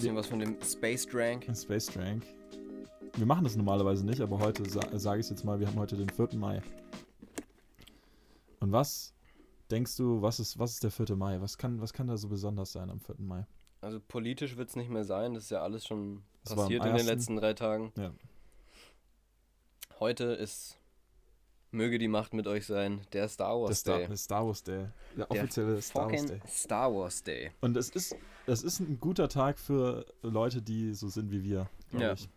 bisschen was von dem Space Drank. Space Drank. Wir machen das normalerweise nicht, aber heute sa sage ich es jetzt mal, wir haben heute den 4. Mai. Und was denkst du, was ist, was ist der 4. Mai? Was kann, was kann da so besonders sein am 4. Mai? Also politisch wird es nicht mehr sein. Das ist ja alles schon Das passiert in den letzten drei Tagen. Ja. Heute ist, möge die Macht mit euch sein, der Star Der Wars Star, Day. der Star Wars Day. Der Der offizielle Star Wars Day. Star Wars Day. Und es ist, es ist ein guter Tag für Leute, die so sind wie wir, Ja. ich.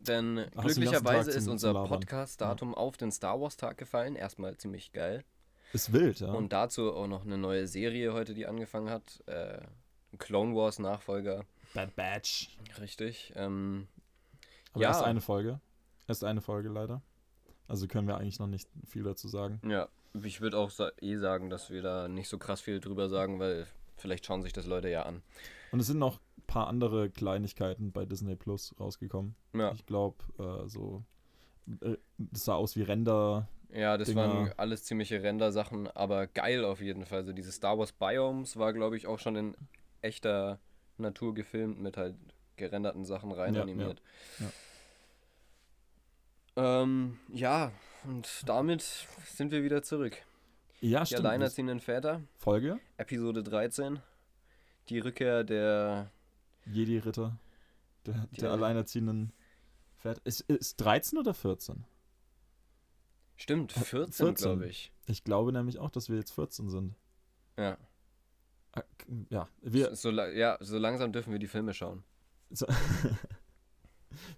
Denn ganzen glücklicherweise ist unser. Podcast-Datum auf den Star Wars Tag gefallen. Erstmal ziemlich geil. Ist wild, ja. Und dazu auch noch eine neue Serie heute, die angefangen hat. Äh, Clone Wars Nachfolger. Bad Batch. Richtig. Ähm, Aber Ja. erst eine Folge. Erst eine Folge leider. Also können wir eigentlich noch nicht viel dazu sagen. ja, ich würde auch eh sagen, dass wir da nicht so krass viel drüber sagen, weil vielleicht schauen sich das Leute ja an. Und es sind noch ein paar andere Kleinigkeiten bei Disney Plus rausgekommen. Ja, Ich glaube, äh, so. Äh, das sah aus wie Render. ja das Dinger. waren alles ziemliche Render-Sachen, aber geil auf jeden Fall. So diese Star Wars Biomes war, glaube ich, auch schon in echter Natur gefilmt mit halt gerenderten Sachen rein Ja, animiert. ja, Ähm, ja, und damit sind wir wieder zurück. Ja, Die stimmt. Das- alleinerziehenden Väter, Folge. Episode 13. Die Rückkehr der. Jedi-Ritter. Der, Die der alle- alleinerziehenden Pferd. Ist, ist 13 oder 14? Stimmt, Äh, 14, 14. glaube ich. Ich glaube nämlich auch, dass wir jetzt 14 sind. Ja. K- Ja, wir. So, ja, so langsam dürfen wir die Filme schauen. So,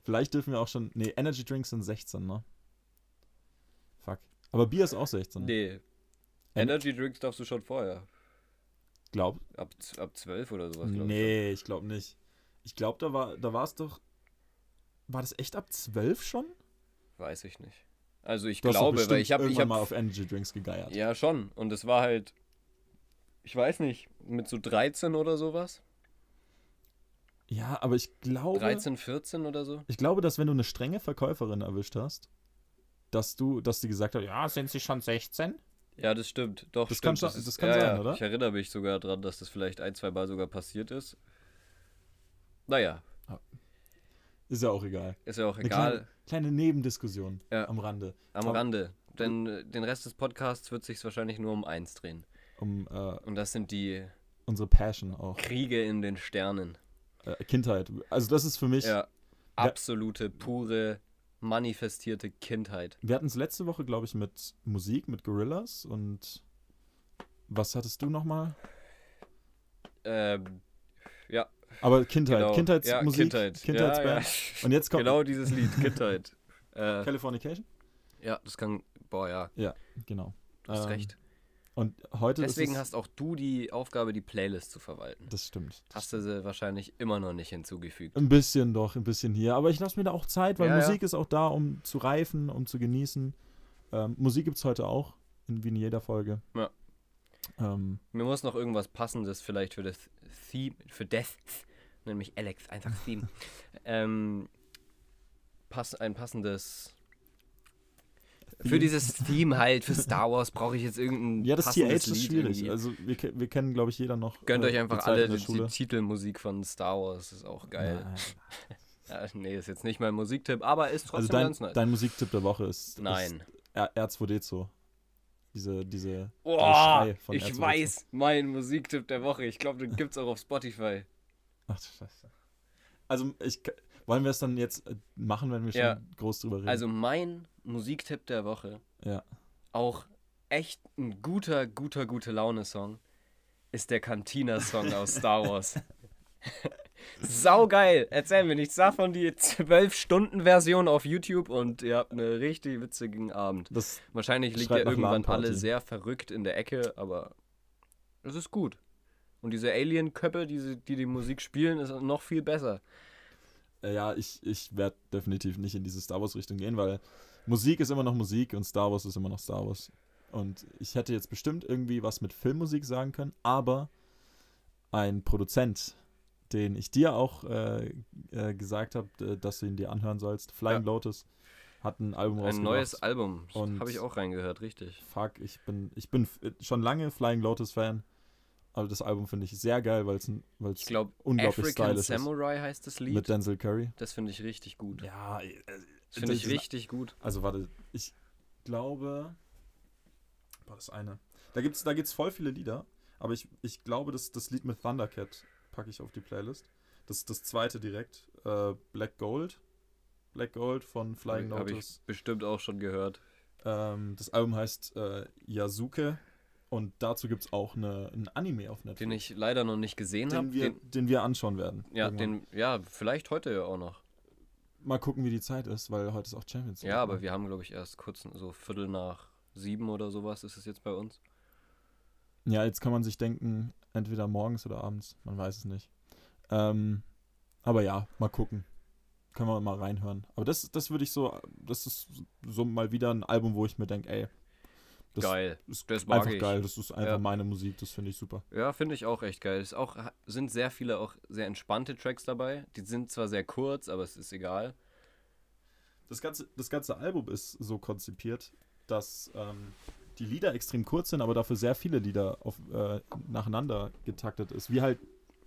Vielleicht dürfen wir auch schon. Nee, Energy Drinks sind 16, ne? Fuck. Aber Bier ist auch 16. Nee. En- Energy Drinks darfst du schon vorher. Glaub. Ab, ab 12 oder sowas, glaube Nee, ich glaube nicht. Ich glaube, da war da war es doch. War das echt ab 12 schon? ich. Weiß ich nicht. Also ich Du glaube, weil ich habe. Ich hab, mal auf Energy Drinks gegeiert. ja, schon. Und es war halt. Ich weiß nicht, mit so 13 oder sowas? Ja, aber ich glaube. 13, 14 oder so? Ich glaube, dass wenn du eine strenge Verkäuferin erwischt hast, dass du, dass die gesagt hat, ja, sind sie schon 16? Ja, das stimmt. Doch, Das stimmt. kann schon- ist- das kann ja, sein, oder? Ich erinnere mich sogar dran, dass das vielleicht ein, zwei Mal sogar passiert ist. Naja, Ist ja auch egal. ist ja auch Eine egal. kleine, kleine Nebendiskussion Ja. am Rande. Am Aber- Rande. Denn äh, den Rest des Podcasts wird sich wahrscheinlich nur um eins drehen. Um äh, Und das sind die unsere Passion auch. Kriege in den Sternen. Äh, Kindheit. Also das ist für mich. Ja. Absolute, pure, manifestierte Kindheit. Wir hatten es letzte Woche, glaube ich, mit Musik, mit Gorillas und was hattest du nochmal? Ähm, ja, Aber Kindheit, genau. Kindheitsmusik, ja, Kindheit. Kindheitsband. Ja, Und jetzt ja. kommt Genau dieses Lied, Kindheit. äh, Californication? ja, das kann. Boah, ja, Genau. du hast Ähm, recht. Und heute Deswegen hast auch du die Aufgabe, die Playlist zu verwalten. Das stimmt. Das Hast du sie wahrscheinlich immer noch nicht hinzugefügt. Ein bisschen doch, ein bisschen hier. Aber ich lasse mir da auch Zeit, weil Ja, ja. Musik ist auch da, um zu reifen, um zu genießen. Ähm, Musik gibt es heute auch, in, wie in jeder Folge. Ja. Ähm, Mir muss noch irgendwas Passendes vielleicht für das Theme, für das, nämlich Alex, einfach Theme. ähm, pass, ein passendes. Für dieses Theme halt, für Star Wars brauche ich jetzt irgendein ja, das TH ist Lied schwierig. irgendwie. Also wir, wir kennen, glaube ich, jeder noch. Gönnt äh, euch einfach alle die, die Titelmusik von Star Wars, ist auch geil. Ja, nee, ist jetzt nicht mein Musiktipp, aber ist trotzdem Also dein, ganz nice. dein Musiktipp der Woche ist, Nein. ist R- R2D2. Diese, diese Oh, ich R2D2. weiß, mein Musiktipp der Woche. Ich glaube, den gibt's auch auf Spotify. Ach du Scheiße. Also ich wollen wir es dann jetzt äh, machen, wenn wir schon Ja. groß drüber reden? Also mein Musiktipp der Woche, ja. auch echt ein guter, guter, gute Laune-Song, ist der Cantina-Song aus Star Wars. Saugeil! Erzähl mir nichts davon, die 12-Stunden-Version auf YouTube und ihr habt einen richtig witzigen Abend. Das, Wahrscheinlich liegt nach irgendwann alle sehr verrückt in der Ecke, aber es ist gut. Und diese Alien-Köppe, die, sie- die die Musik spielen, ist noch viel besser. äh, ja, ich, ich werde definitiv nicht in diese Star Wars-Richtung gehen, weil Musik ist immer noch Musik und Star Wars ist immer noch Star Wars. Und ich hätte jetzt bestimmt irgendwie was mit Filmmusik sagen können, aber ein Produzent, den ich dir auch äh, äh, gesagt habe, äh, dass du ihn dir anhören sollst, Flying Ja. Lotus, hat ein Album Ein rausgebracht. neues Album. Habe ich auch reingehört, richtig. Fuck, ich bin, ich bin f- schon lange Flying Lotus Fan. Aber das Album finde ich sehr geil, weil es unglaublich African stylisch ist. Samurai heißt das Lied. Mit Denzel Curry. das finde ich richtig gut. Ja, äh, Das finde ich richtig gut. Also warte, ich glaube. Boah, das eine. Da gibt's, da gibt's voll viele Lieder, aber ich, ich glaube, das, das Lied mit Thundercat packe ich auf die Playlist. Das ist das zweite direkt. Äh, Black Gold. Black Gold von Flying Habe ich bestimmt auch schon gehört. Ähm, das Album heißt äh, Yasuke und dazu gibt es auch eine, ein Anime auf Netflix. Den ich leider noch nicht gesehen habe. den, wir, Den, den wir anschauen werden. ja, irgendwann. den, ja, vielleicht heute ja auch noch. Mal gucken, wie die Zeit ist, weil heute ist auch Champions League. Ja, aber ne? wir haben, glaube ich, erst kurz so Viertel nach sieben oder sowas ist es jetzt bei uns. Ja, jetzt kann man sich denken, entweder morgens oder abends, man weiß es nicht. Ähm, aber ja, mal gucken. Können wir mal reinhören. Aber das, das würde ich so, das ist so mal wieder ein Album, wo ich mir denke, ey, das geil. ist das mag einfach ich. geil, das ist einfach Ja. meine Musik, das finde ich super. Ja, finde ich auch echt geil. Es auch, sind sehr viele auch sehr entspannte Tracks dabei. Die sind zwar sehr kurz, aber es ist egal. Das ganze, das ganze Album ist so konzipiert, dass ähm, die Lieder extrem kurz sind, aber dafür sehr viele Lieder auf, äh, nacheinander getaktet ist, wie halt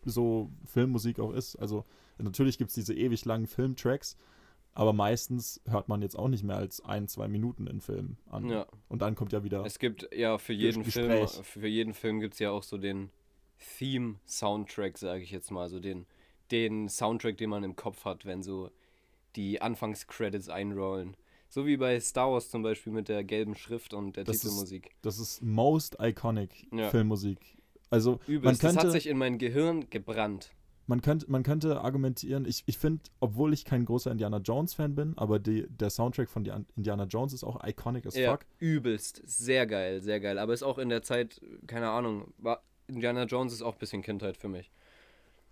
so Filmmusik auch ist. Also natürlich gibt es diese ewig langen Filmtracks, aber meistens hört man jetzt auch nicht mehr als ein, zwei Minuten in Filmen an. Ja. Und dann kommt ja wieder. Es gibt ja für jeden Film, für jeden Film gibt es ja auch so den Theme-Soundtrack, sage ich jetzt mal. So den, den Soundtrack, den man im Kopf hat, wenn so die Anfangscredits einrollen. So wie bei Star Wars zum Beispiel mit der gelben Schrift und der Das ist- Titelmusik. Das ist most iconic Ja. Filmmusik. Also Übelst. man das könnte, hat sich in mein Gehirn gebrannt. Man könnte, man könnte argumentieren, ich, ich finde, obwohl ich kein großer Indiana Jones-Fan bin, aber die, der Soundtrack von Di- Indiana Jones ist auch iconic as Ja, fuck. übelst. Sehr geil, sehr geil. Aber ist auch in der Zeit, keine Ahnung, war, Indiana Jones ist auch ein bisschen Kindheit für mich.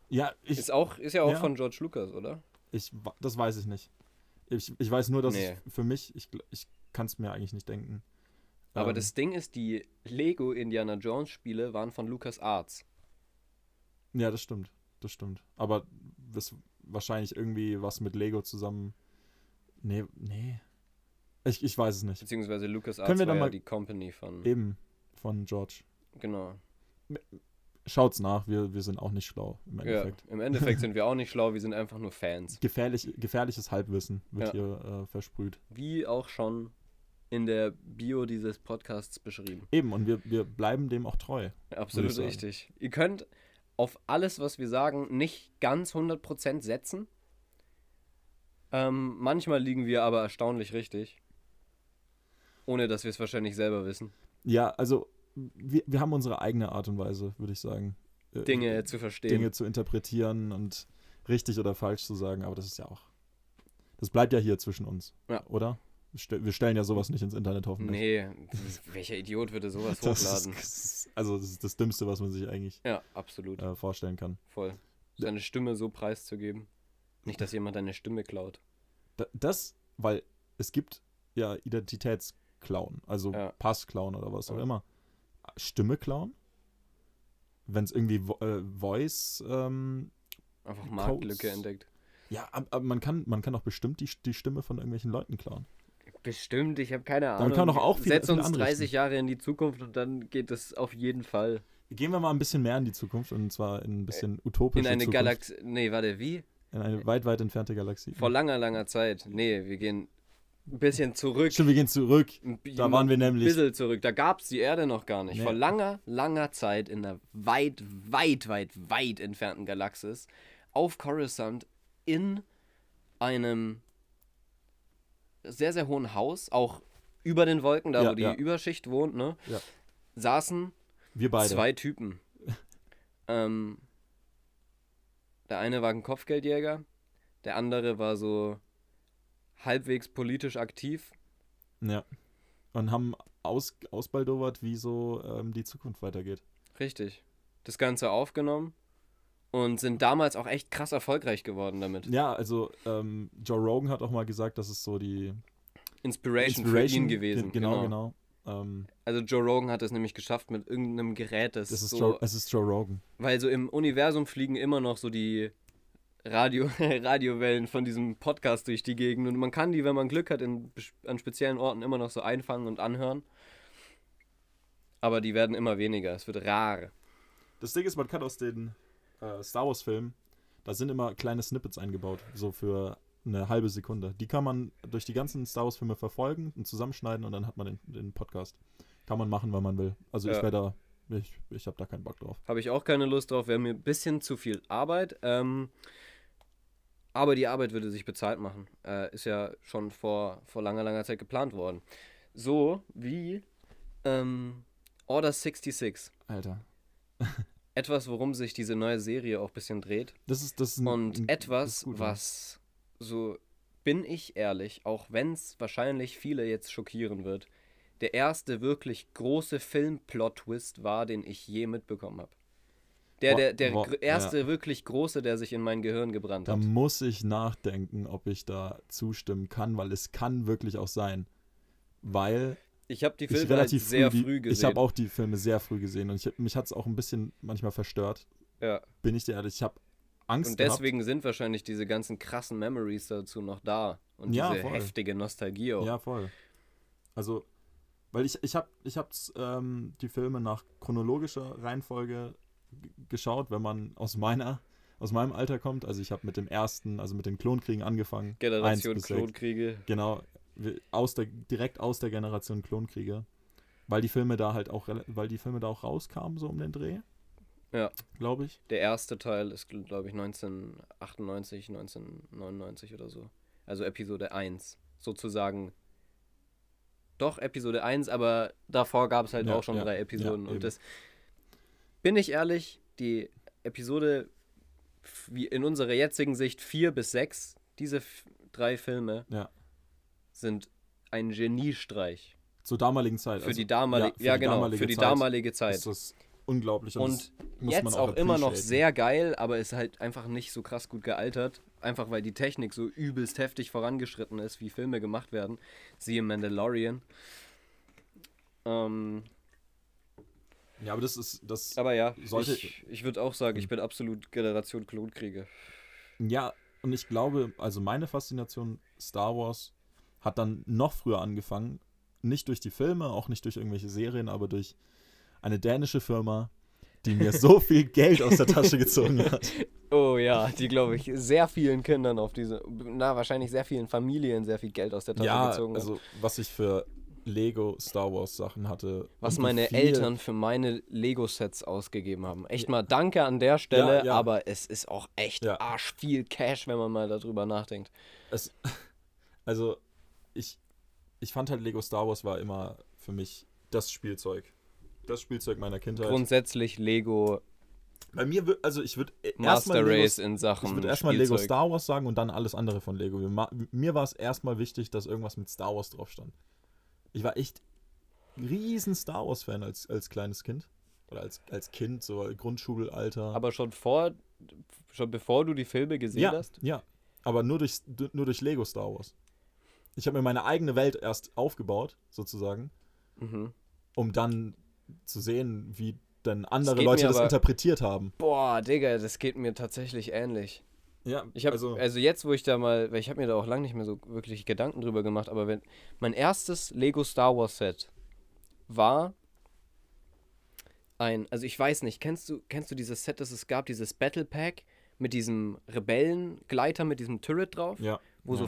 Ja, ich, Ist, auch, ist ja auch ja. von George Lucas, oder? ich, das weiß ich nicht. Ich, ich weiß nur, dass Nee. für mich, ich, ich kann es mir eigentlich nicht denken. Aber Ähm, das Ding ist, die Lego Indiana Jones Spiele waren von Lucas Arts. Ja, das stimmt. Das stimmt. Aber das wahrscheinlich irgendwie was mit Lego zusammen. Nee, nee. Ich, ich weiß es nicht. Beziehungsweise Lucas Können Arts wir war dann ja mal- die Company von. Eben von George. Genau. Schaut's nach, wir, wir sind auch nicht schlau im Ja, Endeffekt. im Endeffekt sind wir auch nicht schlau, wir sind einfach nur Fans. Gefährlich, gefährliches Halbwissen wird Ja. hier äh, versprüht. Wie auch schon in der Bio dieses Podcasts beschrieben. Eben, und wir, wir bleiben dem auch treu. Absolut richtig. Ihr könnt auf alles, was wir sagen, nicht ganz 100% setzen. Ähm, manchmal liegen wir aber erstaunlich richtig. Ohne dass wir es wahrscheinlich selber wissen. Ja, also wir, wir haben unsere eigene Art und Weise, würde ich sagen. äh, Dinge zu verstehen. Dinge zu interpretieren und richtig oder falsch zu sagen, aber das ist ja auch. Das bleibt ja hier zwischen uns. Ja. Oder? Wir stell- wir stellen ja sowas nicht ins Internet hoffentlich. Nee, welcher Idiot würde sowas Das hochladen? ist, also das ist das Dümmste, was man sich eigentlich Ja, absolut. äh, vorstellen kann. Voll. Seine Stimme so preiszugeben. Nicht, dass jemand deine Stimme klaut. Da, das, weil es gibt ja Identitätsklauen, also Ja. Passklauen oder was auch Ja. immer. Stimme klauen? Wenn es irgendwie Vo äh, Voice, ähm, Einfach Marktlücke entdeckt. ja, ab- aber man kann, man kann doch bestimmt die, die Stimme von irgendwelchen Leuten klauen. Bestimmt, ich habe keine Ahnung. Damit kann man doch auch viele- Setz uns andere 30 Jahre in die Zukunft und dann geht es auf jeden Fall. Gehen wir mal ein bisschen mehr in die Zukunft und zwar in ein bisschen utopische In eine. Galaxie. Nee, warte, wie? In eine weit, weit entfernte Galaxie. Vor langer, langer Zeit. Nee, wir gehen ein bisschen zurück. Stimmt, wir gehen zurück. Ein Da waren wir Ein nämlich. bisschen zurück. Da gab es die Erde noch gar nicht. Nee. Vor langer, langer Zeit in einer weit, weit, weit, weit entfernten Galaxis auf Coruscant in einem sehr, sehr hohen Haus, auch über den Wolken, da Ja, wo die ja. Überschicht wohnt, ne? Ja. Saßen Wir beide. zwei Typen. ähm, der eine war ein Kopfgeldjäger, der andere war so halbwegs politisch aktiv. Ja. Und haben aus, ausbaldowert, wie so ähm, die Zukunft weitergeht. Richtig. Das Ganze aufgenommen und sind damals auch echt krass erfolgreich geworden damit. Ja, also ähm, Joe Rogan hat auch mal gesagt, dass es so die Inspiration, für Inspiration ihn gewesen. ge- Genau, genau. Ähm, Also Joe Rogan hat es nämlich geschafft mit irgendeinem Gerät, das, das ist so, Joe, es ist Joe Rogan. weil so im Universum fliegen immer noch so die Radio, Radiowellen von diesem Podcast durch die Gegend und man kann die, wenn man Glück hat, in, an speziellen Orten immer noch so einfangen und anhören. Aber die werden immer weniger. Es wird rar. Das Ding ist, man kann aus den äh, Star Wars-Filmen, da sind immer kleine Snippets eingebaut, so für eine halbe Sekunde. Die kann man durch die ganzen Star Wars-Filme verfolgen und zusammenschneiden und dann hat man den, den Podcast. Kann man machen, wenn man will. Also Ja. ich wäre da, ich, ich habe da keinen Bock drauf. Habe ich auch keine Lust drauf. Wäre mir ein bisschen zu viel Arbeit. Ähm, aber die Arbeit würde sich bezahlt machen. Äh, ist ja schon vor, vor langer, langer Zeit geplant worden. So wie ähm, Order 66. Alter. Etwas, worum sich diese neue Serie auch ein bisschen dreht. Das ist, das ist ein, Und ein, etwas, ist ja. was, so bin ich ehrlich, auch wenn es wahrscheinlich viele jetzt schockieren wird, der erste wirklich große Film-Plot-Twist war, den ich je mitbekommen habe. Der, der, der boah, erste wirklich große, der sich in mein Gehirn gebrannt Da hat. muss ich nachdenken, ob ich da zustimmen kann, weil es kann wirklich auch sein. Weil Ich habe die Filme relativ sehr früh, früh gesehen. ich habe auch die Filme sehr früh gesehen und ich, mich hat es auch ein bisschen manchmal verstört. ja. Bin ich dir ehrlich, ich habe Angst Und gehabt. deswegen sind wahrscheinlich diese ganzen krassen Memories dazu noch da. Und Ja, diese voll. heftige Nostalgie auch. Ja, voll. Also, weil ich, ich habe ich hab's, ähm, die Filme nach chronologischer Reihenfolge geschaut, wenn man aus meiner, aus meinem Alter kommt. Also ich habe mit dem ersten, also mit den Klonkriegen angefangen. Generation. Klonkriege. Genau, aus der, direkt aus der Generation Klonkriege. Weil die Filme da halt auch, weil die Filme da auch rauskamen, so um den Dreh. Ja. Glaube ich. Der erste Teil ist, glaube ich, 1998, 1999 oder so. Also Episode 1. Sozusagen. Doch, Episode 1, aber davor gab es halt Ja, auch schon ja, drei Episoden. ja, und das. Bin ich ehrlich, die Episode, wie in unserer jetzigen Sicht 4 bis 6, diese drei Filme Ja. Sind ein Geniestreich. Zur damaligen Zeit. Für also, die damalige, für ja, die genau, damalige für die Zeit damalige Zeit. Ist das unglaublich. Und muss jetzt man auch, immer noch sehr geil, aber ist halt einfach nicht so krass gut gealtert. Einfach weil die Technik so übelst heftig vorangeschritten ist, wie Filme gemacht werden. Siehe Mandalorian. Ähm, Ja, aber das ist, das, aber ja, Sollte- ich, ich würde auch sagen, ich bin absolut Generation Klonkriege. Ja, und ich glaube, also meine Faszination Star Wars hat dann noch früher angefangen. Nicht durch die Filme, auch nicht durch irgendwelche Serien, aber durch eine dänische Firma, die mir so viel Geld aus der Tasche gezogen hat. Oh ja, die glaube ich sehr vielen Kindern auf diese, na wahrscheinlich sehr vielen Familien sehr viel Geld aus der Tasche Ja, gezogen hat. also was ich für Lego Star Wars Sachen hatte. Was meine viel- Eltern für meine Lego-Sets ausgegeben haben. Echt mal danke an der Stelle, Ja, ja. aber es ist auch echt Ja. arsch viel Cash, wenn man mal darüber nachdenkt. Es, also, ich, ich fand halt Lego Star Wars war immer für mich das Spielzeug. Das Spielzeug meiner Kindheit. Grundsätzlich Lego Bei mir, wür- also ich würde Master erstmal Lego Race in Sachen Ich würde erstmal Lego. Star Wars sagen und dann alles andere von Lego. Mir war es erstmal wichtig, dass irgendwas mit Star Wars drauf stand. Ich war echt ein riesen Star Wars-Fan als, als kleines Kind. Oder als, als Kind, so Grundschulalter. Aber schon vor, schon bevor du die Filme gesehen ja, hast? ja. Aber nur durch, nur durch Lego Star Wars. Ich habe mir meine eigene Welt erst aufgebaut, sozusagen, Mhm. um dann zu sehen, wie dann andere Leute das aber- interpretiert haben. Boah, Digga, das geht mir tatsächlich ähnlich. Ja, Ich habe also, also, jetzt, wo ich da mal, weil ich habe mir da auch lange nicht mehr so wirklich Gedanken drüber gemacht, aber wenn mein erstes Lego Star Wars Set war ein, also ich weiß nicht, kennst du kennst du dieses Set, das es gab, dieses Battle Pack mit diesem Rebellengleiter mit diesem Turret drauf, ja. wo ja, so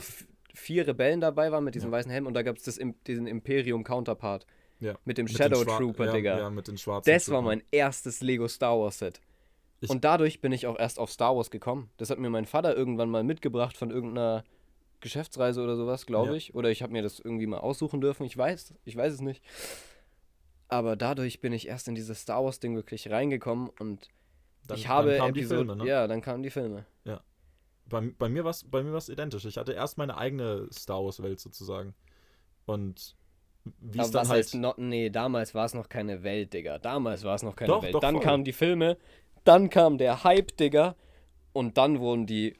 vier Rebellen dabei waren mit diesem Ja. weißen Helm und da gab es diesen Imperium Counterpart ja. mit dem Mit Shadow Trooper, ja, Digga. Ja, mit den schwarzen Das war Troopern. mein erstes Lego Star Wars Set. Ich- und dadurch bin ich auch erst auf Star Wars gekommen. Das hat mir mein Vater irgendwann mal mitgebracht von irgendeiner Geschäftsreise oder sowas, glaube Ja. ich. Oder ich habe mir das irgendwie mal aussuchen dürfen. Ich weiß, ich weiß es nicht. Aber dadurch bin ich erst in dieses Star Wars Ding wirklich reingekommen und Dann- ich habe dann kamen die Episode- Filme, ne? Ja, dann kamen die Filme. Bei, bei mir war es bei mir war's identisch. Ich hatte erst meine eigene Star Wars Welt sozusagen. Und wie es dann halt heißt no, nee, damals war es noch keine Welt, Digga. Damals war es noch keine Doch, Welt. doch, dann voll. kamen die Filme, dann kam der Hype, Digga. Und dann wurden die,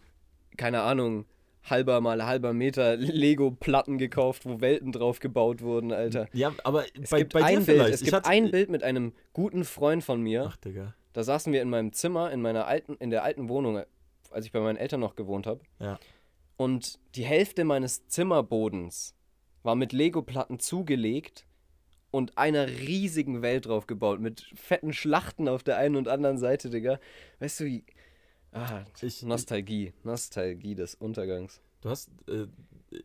keine Ahnung, halber mal halber Meter Lego-Platten gekauft, wo Welten drauf gebaut wurden, Alter. Ja, aber Es bei, gibt bei dir ein Bild, vielleicht. es Ich gibt hatte- ein Bild mit einem guten Freund von mir. Ach, Digga. Da saßen wir in meinem Zimmer, in meiner alten, in der alten Wohnung, als ich bei meinen Eltern noch gewohnt habe. Ja. Und die Hälfte meines Zimmerbodens war mit Lego-Platten zugelegt und einer riesigen Welt drauf gebaut, mit fetten Schlachten auf der einen und anderen Seite, Digga. Weißt du, wie. Ah, Ich- Nostalgie. Nostalgie des Untergangs. Du hast, äh,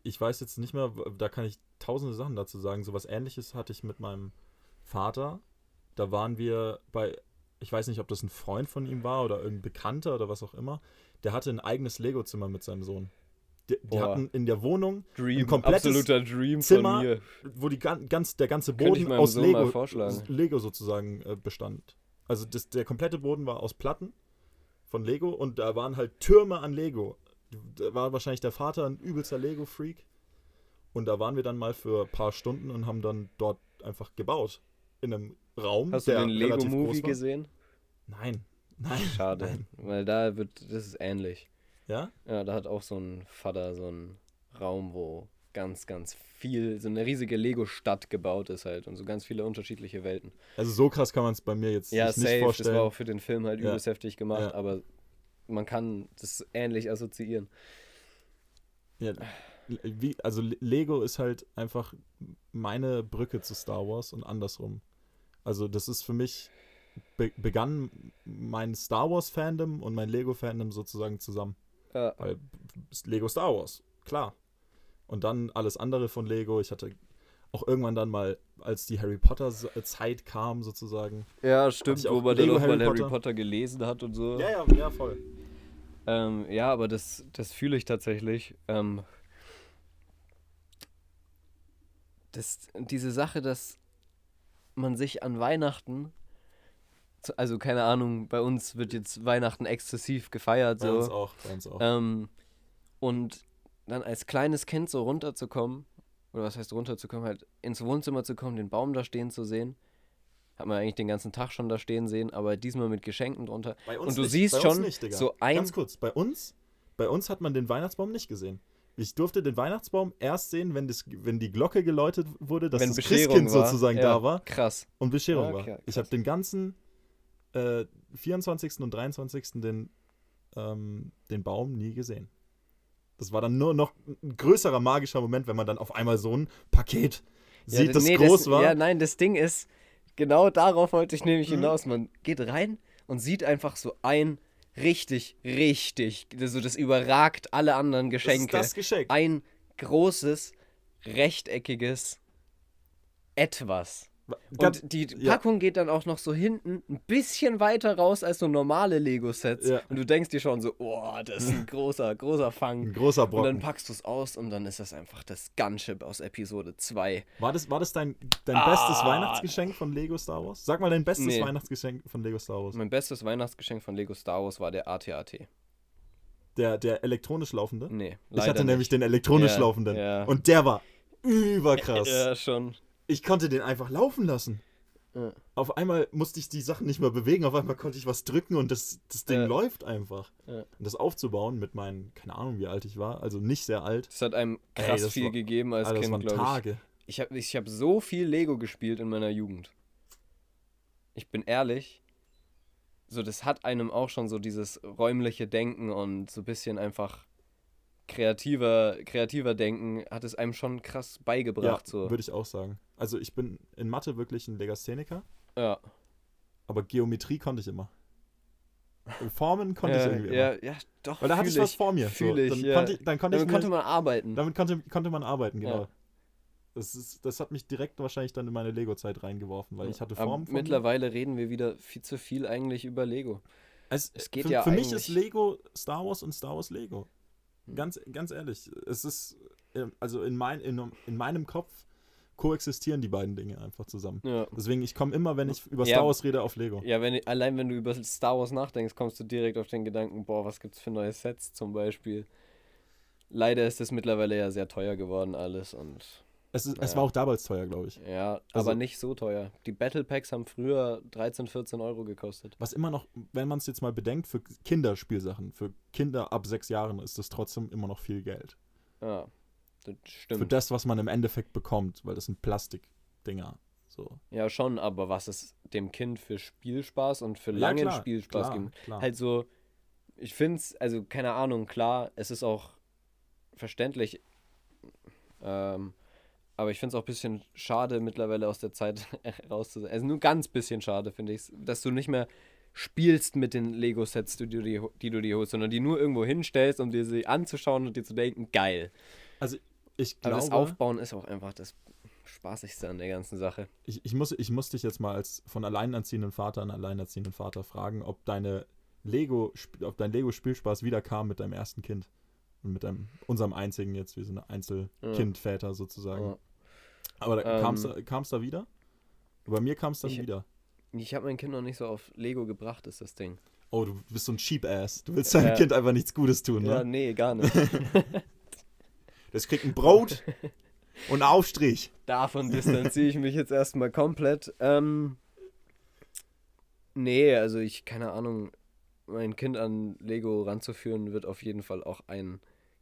ich weiß jetzt nicht mehr, da kann ich tausende Sachen dazu sagen. So was ähnliches hatte ich mit meinem Vater. Da waren wir bei, ich weiß nicht, ob das ein Freund von ihm war oder irgendein Bekannter oder was auch immer. Der hatte ein eigenes Lego-Zimmer mit seinem Sohn. Die, die hatten in der Wohnung, Dream, komplettes absoluter Dream Zimmer von mir. wo die gan- ganz, der ganze Boden aus Sohn Lego. Lego sozusagen äh, bestand. Also das, der komplette Boden war aus Platten von Lego und da waren halt Türme an Lego. Da war wahrscheinlich der Vater ein übelster Lego-Freak. Und da waren wir dann mal für ein paar Stunden und haben dann dort einfach gebaut. In einem Raum, Hast du den Lego-Movie gesehen? Nein. Nein. Schade. Nein. Weil da wird, das ist ähnlich. Ja? Ja, da hat auch so ein Vater so einen Raum, wo ganz, ganz viel, so eine riesige Lego-Stadt gebaut ist halt und so ganz viele unterschiedliche Welten. Also so krass kann man es bei mir jetzt Ja, nicht safe, das vorstellen. war auch für den Film halt Ja. übelst heftig gemacht, Ja. aber man kann das ähnlich assoziieren. Ja, wie, also Le- Lego ist halt einfach meine Brücke zu Star Wars und andersrum. Also das ist für mich, be begann mein Star Wars Fandom und mein Lego Fandom sozusagen zusammen. Ja, Weil Lego Star Wars, klar. Und dann alles andere von Lego. Ich hatte auch irgendwann dann mal, als die Harry Potter Zeit kam sozusagen. ja stimmt, wo man dann auch mal Harry Harry Potter. Potter gelesen hat und so. ja, ja, voll. Ähm, ja, aber das, das fühle ich tatsächlich. Ähm, das, diese Sache, dass man sich an Weihnachten, also keine Ahnung, bei uns wird jetzt Weihnachten exzessiv gefeiert, Bei so. uns auch, bei uns auch. Ähm, und dann als kleines Kind so runterzukommen, oder was heißt runterzukommen, halt ins Wohnzimmer zu kommen, den Baum da stehen zu sehen. Hat man eigentlich den ganzen Tag schon da stehen sehen, aber diesmal mit Geschenken drunter. Bei und du nicht, siehst bei uns schon nicht, Digga. so ein- Ganz kurz, bei uns, bei uns hat man den Weihnachtsbaum nicht gesehen. Ich durfte den Weihnachtsbaum erst sehen, wenn, das, wenn die Glocke geläutet wurde, dass Wenn das Christkind war. sozusagen Ja, da war Krass. und Bescherung Ja, war. okay, Ich krass. habe den ganzen äh, 24. und 23. Den, ähm, den Baum nie gesehen. Das war dann nur noch ein größerer magischer Moment, wenn man dann auf einmal so ein Paket sieht, ja, das nee, groß das, war. Ja, nein, das Ding ist, genau darauf wollte ich nämlich Mhm. hinaus. Man geht rein und sieht einfach so ein richtig, richtig, also das überragt alle anderen das ist Geschenke. das Geschenk. ein großes, rechteckiges Etwas. Ganz- Und die ja. Packung geht dann auch noch so hinten ein bisschen weiter raus als so normale Lego-Sets. Ja. Und du denkst dir schon so, oh, das ist ein großer, großer Fang. ein großer Und dann Brocken. packst du es aus und dann ist das einfach das Gunship aus Episode 2. War das, war das dein, dein Ah. bestes Weihnachtsgeschenk von Lego Star Wars? Sag mal dein bestes Nee. Weihnachtsgeschenk von Lego Star Wars. Mein bestes Weihnachtsgeschenk von Lego Star Wars war der AT-AT. Der, der elektronisch laufende? Nee, ich hatte nämlich nicht. den elektronisch Ja, laufenden. ja. Und der war überkrass. Ja, schon. Ich konnte den einfach laufen lassen. Ja. Auf einmal musste ich die Sachen nicht mehr bewegen, auf einmal konnte ich was drücken und das, das Ding Ja. läuft einfach. Ja. Und das aufzubauen mit meinen, keine Ahnung wie alt ich war, also nicht sehr alt. Das hat einem Ey, krass das viel war- gegeben als Alter, Kind, glaube ich. Tage. Ich habe ich hab so viel Lego gespielt in meiner Jugend. Ich bin ehrlich, so das hat einem auch schon so dieses räumliche Denken und so ein bisschen einfach kreativer, kreativer Denken hat es einem schon krass Ja, beigebracht. so. würde ich auch sagen. Also ich bin in Mathe wirklich ein Legastheniker, Ja, aber Geometrie konnte ich immer. Formen konnte ich ja, irgendwie ja, immer. ja, doch. Weil da hatte fühl ich was vor mir. So. ich, dann, ja. konnte ich, dann konnte ich Damit mir, konnte man arbeiten. damit konnte, konnte man arbeiten, genau. Ja. Das, ist, das hat mich direkt wahrscheinlich dann in meine Lego-Zeit reingeworfen, weil ich hatte Aber Formen vor mir. mittlerweile reden wir wieder viel zu viel eigentlich über Lego. Es, Es geht für, ja für mich ist Lego Star Wars und Star Wars Lego. Ganz, ganz ehrlich, es ist, äh, also in, mein, in, in meinem Kopf koexistieren die beiden Dinge einfach zusammen. Ja. Deswegen, ich komme immer, wenn ich über Ja. Star Wars rede, auf Lego. Ja, wenn, allein wenn du über Star Wars nachdenkst, kommst du direkt auf den Gedanken, boah, was gibt's für neue Sets zum Beispiel. Leider ist es mittlerweile ja sehr teuer geworden alles und Es, ist, es Ja. war auch damals teuer, glaube ich. ja, Also- aber nicht so teuer. Die Battle Packs haben früher 13, 14 Euro gekostet. Was immer noch, wenn man es jetzt mal bedenkt, für Kinderspielsachen, für Kinder ab sechs Jahren ist das trotzdem immer noch viel Geld. Ja, das Für stimmt. das, was man im Endeffekt bekommt, weil das sind Plastikdinger. So. Ja, schon, aber was es dem Kind für Spielspaß und für langen klar, Spielspaß klar, gibt. klar. Halt so, ich finde es, also keine Ahnung, klar, es ist auch verständlich, ähm, aber ich finde es auch ein bisschen schade, mittlerweile aus der Zeit raus zu sein. Also nur ganz bisschen schade, finde ich dass du nicht mehr spielst mit den Lego-Sets, die, du die, die du dir holst, sondern die nur irgendwo hinstellst, um dir sie anzuschauen und dir zu denken, geil. Also ich glaube... Aber das Aufbauen ist auch einfach das Spaßigste an der ganzen Sache. Ich, ich, muss, ich muss dich jetzt mal als von alleinerziehenden Vater an alleinerziehenden Vater fragen, ob deine Lego, ob dein Lego-Spielspaß wiederkam mit deinem ersten Kind. Und mit deinem, unserem einzigen jetzt, wie so eine Einzelkindväter sozusagen. Ja. Aber ähm, kam es da, da wieder? Bei mir kam es dann ich, wieder. Ich habe mein Kind noch nicht so auf Lego gebracht, ist das Ding. Oh, du bist so ein Cheap-Ass. Du willst deinem äh, Kind einfach nichts Gutes tun, ne? Ja, nee, gar nicht. das kriegt ein Brot und einen Aufstrich. Davon distanziere ich mich jetzt erstmal komplett. Ähm, nee, also ich, keine Ahnung, mein Kind an Lego ranzuführen, wird auf jeden Fall auch ein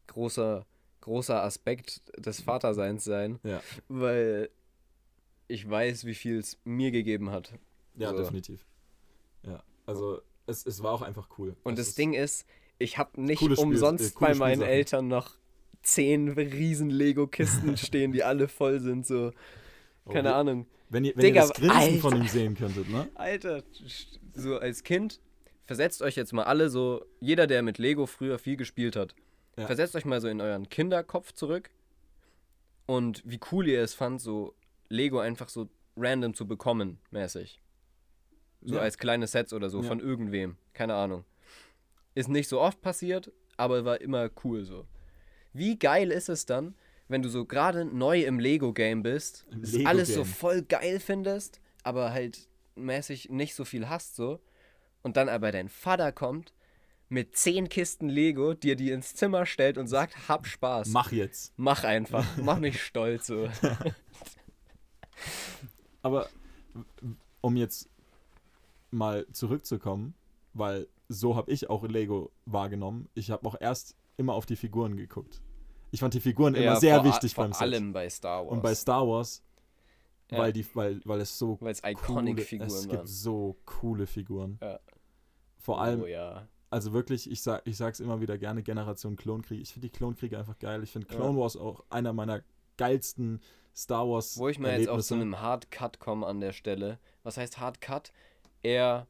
großer, großer Aspekt des Vaterseins sein. Ja. Weil ich weiß, wie viel es mir gegeben hat. Ja, so. definitiv. Ja, also es, es war auch einfach cool. Und das, das Ding ist, ich habe nicht umsonst Spiel, bei meinen Eltern noch zehn riesen Lego-Kisten stehen, die alle voll sind, so. Oh, Keine oh, Ahnung. Wenn ihr, wenn Digga, ihr das Grinsen Alter, von ihm sehen könntet, ne? Alter, so als Kind, versetzt euch jetzt mal alle so, jeder, der mit Lego früher viel gespielt hat, ja. versetzt euch mal so in euren Kinderkopf zurück und wie cool ihr es fand, so Lego einfach so random zu bekommen, mäßig. So ja. als kleine Sets oder so ja. von irgendwem. Keine Ahnung. Ist nicht so oft passiert, aber war immer cool so. Wie geil ist es dann, wenn du so gerade neu im Lego-Game bist, Lego alles so voll geil findest, aber halt mäßig nicht so viel hast so. Und dann aber dein Vater kommt mit zehn Kisten Lego, dir die ins Zimmer stellt und sagt, hab Spaß. Mach jetzt. Mach einfach. Mach mich stolz so. aber um jetzt mal zurückzukommen, weil so habe ich auch Lego wahrgenommen. Ich habe auch erst immer auf die Figuren geguckt. Ich fand die Figuren ja, immer sehr wichtig vor beim Set. Vor allem bei Star Wars. Und bei Star Wars, ja. weil, die, weil, weil es so weil es iconic Figuren Es gibt so coole Figuren. Ja. Vor allem, oh, ja. Also wirklich, ich, sag, ich sag's immer wieder gerne, Generation Klonkrieg. Ich finde die Klonkriege einfach geil. Ich finde Clone Wars auch einer meiner geilsten Star Wars Wo ich mal jetzt auf so einem Hard Cut komme an der Stelle. Was heißt Hard Cut? Eher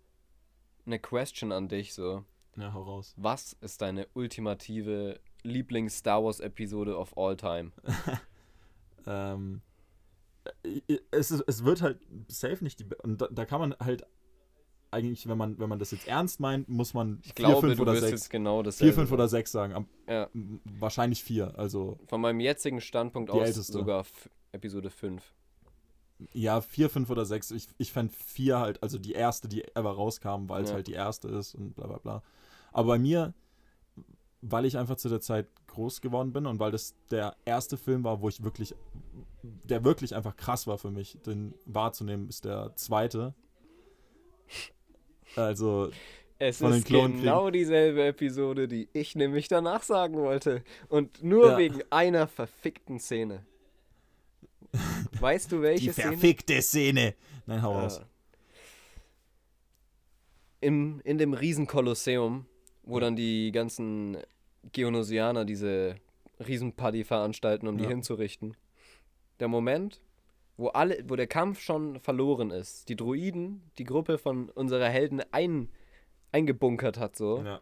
eine Question an dich so. Ja, hau raus. Was ist deine ultimative Lieblings-Star Wars-Episode of all time? ähm, es, ist, es wird halt safe nicht die. Und da, da, kann man halt eigentlich, wenn man, wenn man das jetzt ernst meint, muss man ich 4, 5 oder 6. Genau 4, 5 oder 6 sagen. Am, ja. Wahrscheinlich 4. Also Von meinem jetzigen Standpunkt aus älteste. sogar Episode 5. Ja, 4, 5 oder 6. Ich, ich fände 4 halt, also die erste, die ever rauskam, weil es ja. halt die erste ist und bla bla bla. Aber bei mir, weil ich einfach zu der Zeit groß geworden bin und weil das der erste Film war, wo ich wirklich, der wirklich einfach krass war für mich, den wahrzunehmen, ist der zweite. Also. Es ist genau dieselbe Episode, die ich nämlich danach sagen wollte. Und nur ja. wegen einer verfickten Szene. Weißt du, welche Szene? Die verfickte Szene. Nein, hau raus. Im, in dem Riesenkolosseum, wo dann die ganzen Geonosianer diese Riesenparty veranstalten, um ja. die hinzurichten. Der Moment, wo, alle, wo der Kampf schon verloren ist, die Druiden, die Gruppe von unserer Helden ein, eingebunkert hat, so. Ja.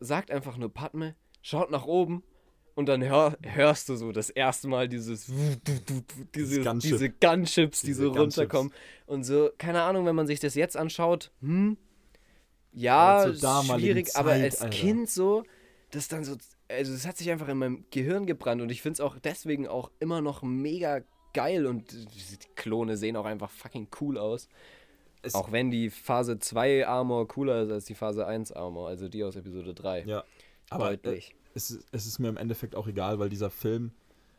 sagt einfach nur Padme, schaut nach oben und dann hör, hörst du so das erste Mal dieses diese, Gunship. diese Gunships, die so runterkommen. Und so, keine Ahnung, wenn man sich das jetzt anschaut, hm, ja, schwierig, Zeit, aber als Alter. Kind so, das dann so, also das hat sich einfach in meinem Gehirn gebrannt und ich finde es auch deswegen auch immer noch mega geil und die Klone sehen auch einfach fucking cool aus. Es auch wenn die Phase 2 Armor cooler ist als die Phase 1 Armor, also die aus Episode 3. Ja. Aber Deutlich. Es, es ist mir im Endeffekt auch egal, weil dieser Film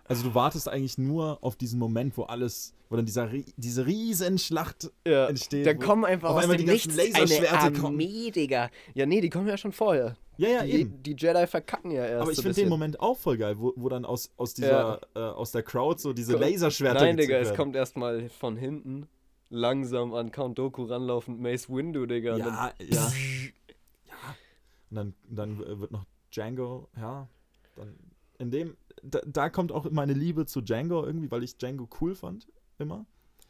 also du wartest eigentlich nur auf diesen Moment, wo alles, wo dann dieser, diese Riesenschlacht ja. entsteht. Dann kommen einfach aus dem die Nichts eine Armee, kommen. Digga. Ja, nee, die kommen ja schon vorher. Ja, ja, die, eben. Die Jedi verkacken ja erst. Aber ich finde den Moment auch voll geil, wo, wo dann aus, aus dieser, ja. äh, aus der Crowd so diese Laserschwerter Nein, Digga, werden. es kommt erstmal von hinten langsam an Count Doku ranlaufend Mace Windu, Digga. Ja, ja. Und dann, dann wird noch Django, ja, dann in dem, da, da kommt auch meine Liebe zu Django irgendwie, weil ich Django cool fand, immer.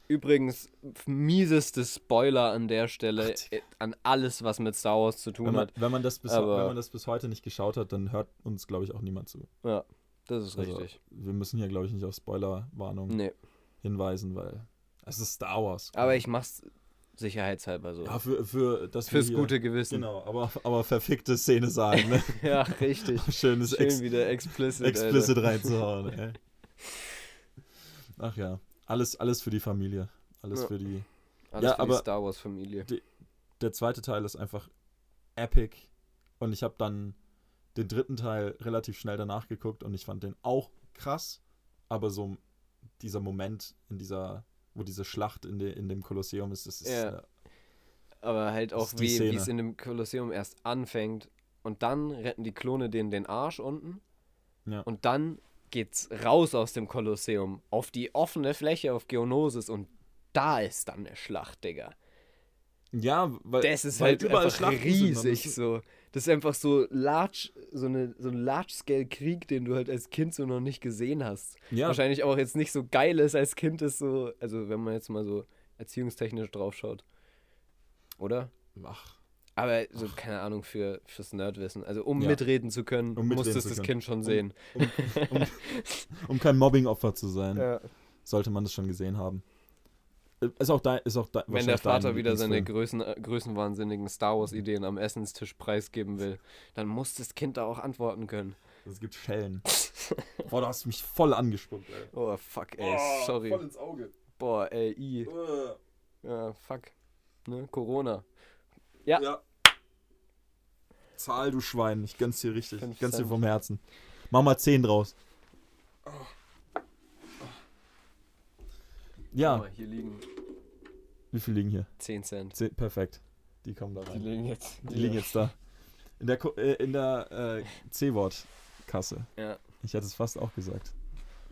Übrigens, mieseste Spoiler an der Stelle Gott. äh, an alles, was mit Star Wars zu tun Wenn man, hat. wenn, man das bis, Aber- wenn man das bis heute nicht geschaut hat, dann hört uns, glaube ich, auch niemand zu. Ja, das ist Also, richtig. Wir müssen hier, glaube ich, nicht auf Spoilerwarnung Nee, hinweisen, weil es ist Star Wars. aber ich mach's sicherheitshalber so. Ja, für, für das Fürs gute Gewissen. Genau, aber, aber verfickte Szene sagen, ne? Ja, richtig. Schönes Schön Ex wieder explicit. explicit reinzuhauen, ey. Ach ja, alles, alles für die Familie. Alles Ja. für die. Alles Ja, für aber- die Star Wars Familie. Der zweite Teil ist einfach epic. Und ich habe dann den dritten Teil relativ schnell danach geguckt und ich fand den auch krass. Aber so dieser Moment in dieser, wo diese Schlacht in, de, in dem Kolosseum ist, das ist. Ja. äh, Aber halt auch, wie es in dem Kolosseum erst anfängt. Und dann retten die Klone denen den Arsch unten. Ja. Und dann geht's raus aus dem Kolosseum auf die offene Fläche auf Geonosis. Und da ist dann eine Schlacht, Digga. ja, weil. Das ist weil halt überall einfach Schlachten sind riesig das ist- so. Das ist einfach so large, so, eine, so ein Large-Scale-Krieg, den du halt als Kind so noch nicht gesehen hast. Ja, Wahrscheinlich auch jetzt nicht so geil ist als Kind, ist so, also wenn man jetzt mal so erziehungstechnisch draufschaut. Oder? ach, Aber so, keine Ahnung, für, fürs Nerdwissen. Also um Ja. mitreden zu können, Um mitreden muss es zu das. Kind schon Um- sehen. um, um, um kein Mobbing-Opfer zu sein, Ja. sollte man das schon gesehen haben. Äh, Ist auch da, ist auch da, Wenn der dein Vater wieder seine. Größen, äh, größenwahnsinnigen Star Wars-Ideen am Essenstisch preisgeben will, dann muss das Kind da auch antworten können. Es gibt Schellen. Boah, du hast mich voll angespuckt, ey. Oh, fuck, ey, sorry. Voll ins Auge. Boah, ey, i. Äh, Ja, fuck. Ne, Corona. Ja. ja. Zahl, du Schwein. Ich gönn's dir richtig. Ich gönn's dir vom Herzen. Mach mal 10 draus. Ja, Guck mal, hier liegen wie viel liegen hier? 10 Cent. 10, perfekt. Die kommen da Die rein. liegen jetzt. Die liegen jetzt da. In der, äh, in der äh, C-Wort-Kasse. Ja. Ich hätte es fast auch gesagt.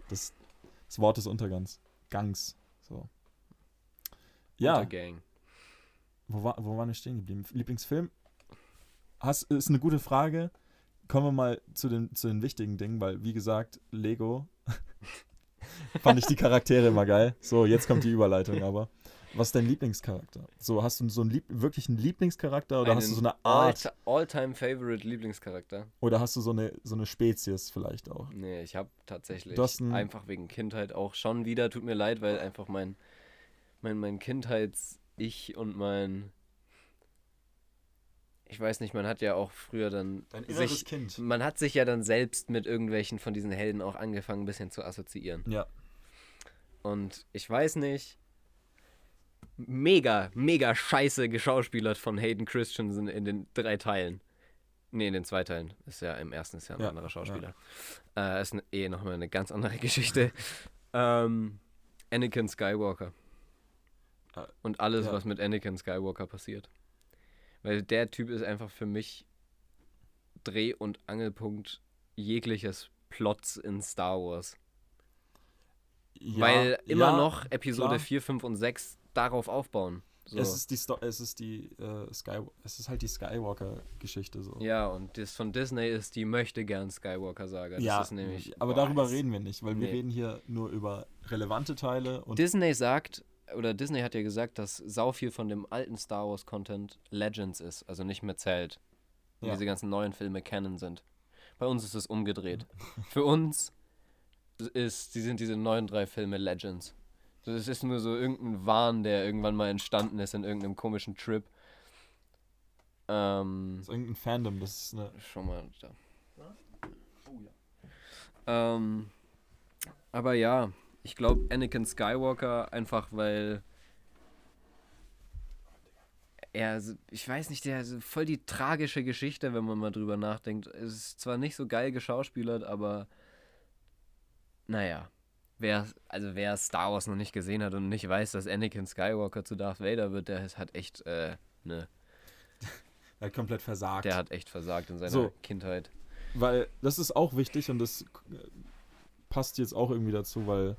Das, das Wort des Untergangs. Gangs. So. Ja, Untergang. Wo, war, wo waren wir stehen geblieben? Lieblingsfilm? Hast, ist eine gute Frage. Kommen wir mal zu den, zu den wichtigen Dingen, weil, wie gesagt, Lego fand ich die Charaktere immer geil. So, jetzt kommt die Überleitung aber. Was ist dein Lieblingscharakter? So, hast du so einen Lieb wirklich einen Lieblingscharakter oder hast du so eine Art All- All-Time-Favorite Lieblingscharakter? oder hast du so eine, so eine Spezies vielleicht auch? Nee, ich habe tatsächlich Du hast einen- einfach wegen Kindheit auch schon wieder, tut mir leid, weil einfach mein, mein, mein Kindheits-Ich und mein. Ich weiß nicht, man hat ja auch früher dann. Dein sich, Kind. man hat sich ja dann selbst mit irgendwelchen von diesen Helden auch angefangen, ein bisschen zu assoziieren. Ja. Und ich weiß nicht. Mega, mega scheiße geschauspielert von Hayden Christensen in den drei Teilen. Nee, in den zwei Teilen. Ist ja im ersten ist ja ein Ja, anderer Schauspieler. Äh, ist eh nochmal eine ganz andere Geschichte. ähm, Anakin Skywalker. Ah, Und alles, ja. was mit Anakin Skywalker passiert. Weil der Typ ist einfach für mich Dreh- und Angelpunkt jegliches Plots in Star Wars. ja Weil immer ja, noch Episode klar. 4, 5 und 6 darauf aufbauen. So. Es ist die Sto es ist die äh, Sky es ist halt die Skywalker-Geschichte so. ja, und das von Disney ist die möchte gern Skywalker-Saga. Das Ja, ist nämlich. aber boah, darüber reden wir nicht, weil wir Nee. reden hier nur über relevante Teile und Disney sagt, oder Disney hat ja gesagt, dass sau viel von dem alten Star Wars Content Legends ist, also nicht mehr zählt. Ja. diese ganzen neuen Filme Canon sind. Bei uns ist es umgedreht. Für uns ist, die sind diese neuen drei Filme Legends. Das ist nur so irgendein Wahn, der irgendwann mal entstanden ist in irgendeinem komischen Trip. Ähm, das ist irgendein Fandom, das ist eine Schon mal da. Ähm, aber ja, ich glaube Anakin Skywalker einfach, weil er, ich weiß nicht, der voll die tragische Geschichte, wenn man mal drüber nachdenkt. Ist zwar nicht so geil geschauspielert, aber naja. Wer, also wer Star Wars noch nicht gesehen hat und nicht weiß, dass Anakin Skywalker zu Darth Vader wird, der hat echt, äh, ne, er hat komplett versagt. der hat echt versagt in seiner So. Kindheit. Weil das ist auch wichtig und das äh, passt jetzt auch irgendwie dazu, weil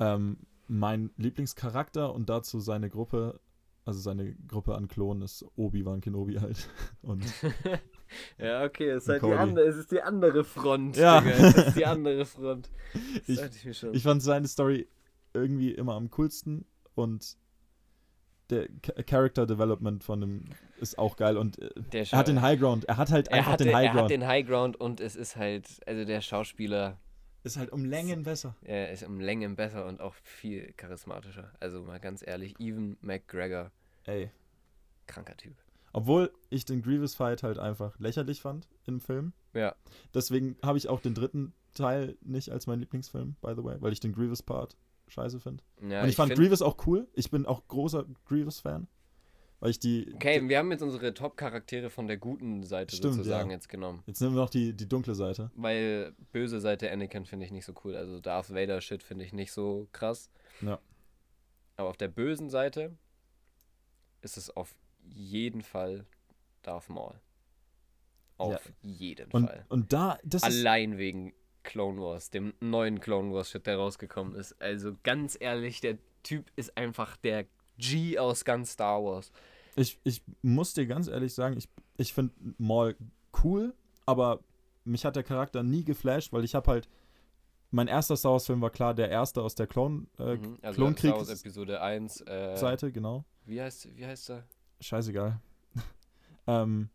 ähm, mein Lieblingscharakter und dazu seine Gruppe, also seine Gruppe an Klonen ist Obi-Wan Kenobi halt. Und ja, okay, es ist, halt die andere, es ist die andere Front. Ja. Digga, es ist die andere Front. Ich- ich ich fand seine Story irgendwie immer am coolsten und der Cha- Character Development von dem ist auch geil und äh, er hat den High Ground. Er hat halt er einfach hatte, den High er hat Ground. den High Ground und es ist halt, also der Schauspieler, ist halt um Längen besser. er ist um Längen besser und auch viel charismatischer. Also mal ganz ehrlich, Evan McGregor, Ey. kranker Typ. Obwohl ich den Grievous Fight halt einfach lächerlich fand im Film. Ja, Deswegen habe ich auch den dritten Teil nicht als mein Lieblingsfilm, by the way, weil ich den Grievous Part scheiße finde. ja und ich, fand find- Grievous auch cool. Ich bin auch großer Grievous-Fan. Weil ich die. Okay, wir haben jetzt unsere Top-Charaktere von der guten Seite Stimmt, sozusagen ja. jetzt genommen. Jetzt nehmen wir noch die, die dunkle Seite. Weil böse Seite Anakin finde ich nicht so cool. Also Darth Vader Shit finde ich nicht so krass. Ja. Aber auf der bösen Seite ist es auf jeden Fall Darth Maul. Auf jeden Und, Fall. und da, das ist. Allein wegen Clone Wars, dem neuen Clone Wars Shit, der rausgekommen ist. Also ganz ehrlich, der Typ ist einfach der G aus ganz Star Wars. Ich, ich muss dir ganz ehrlich sagen, ich, ich finde Maul cool, aber mich hat der Charakter nie geflasht, weil ich habe halt. Mein erster Star Wars-Film war klar der erste aus der Klon, äh, Mhm, also Klonkrieg- Star Wars Episode 1. Äh, Seite, genau. Wie heißt, wie heißt er? Scheißegal. ähm,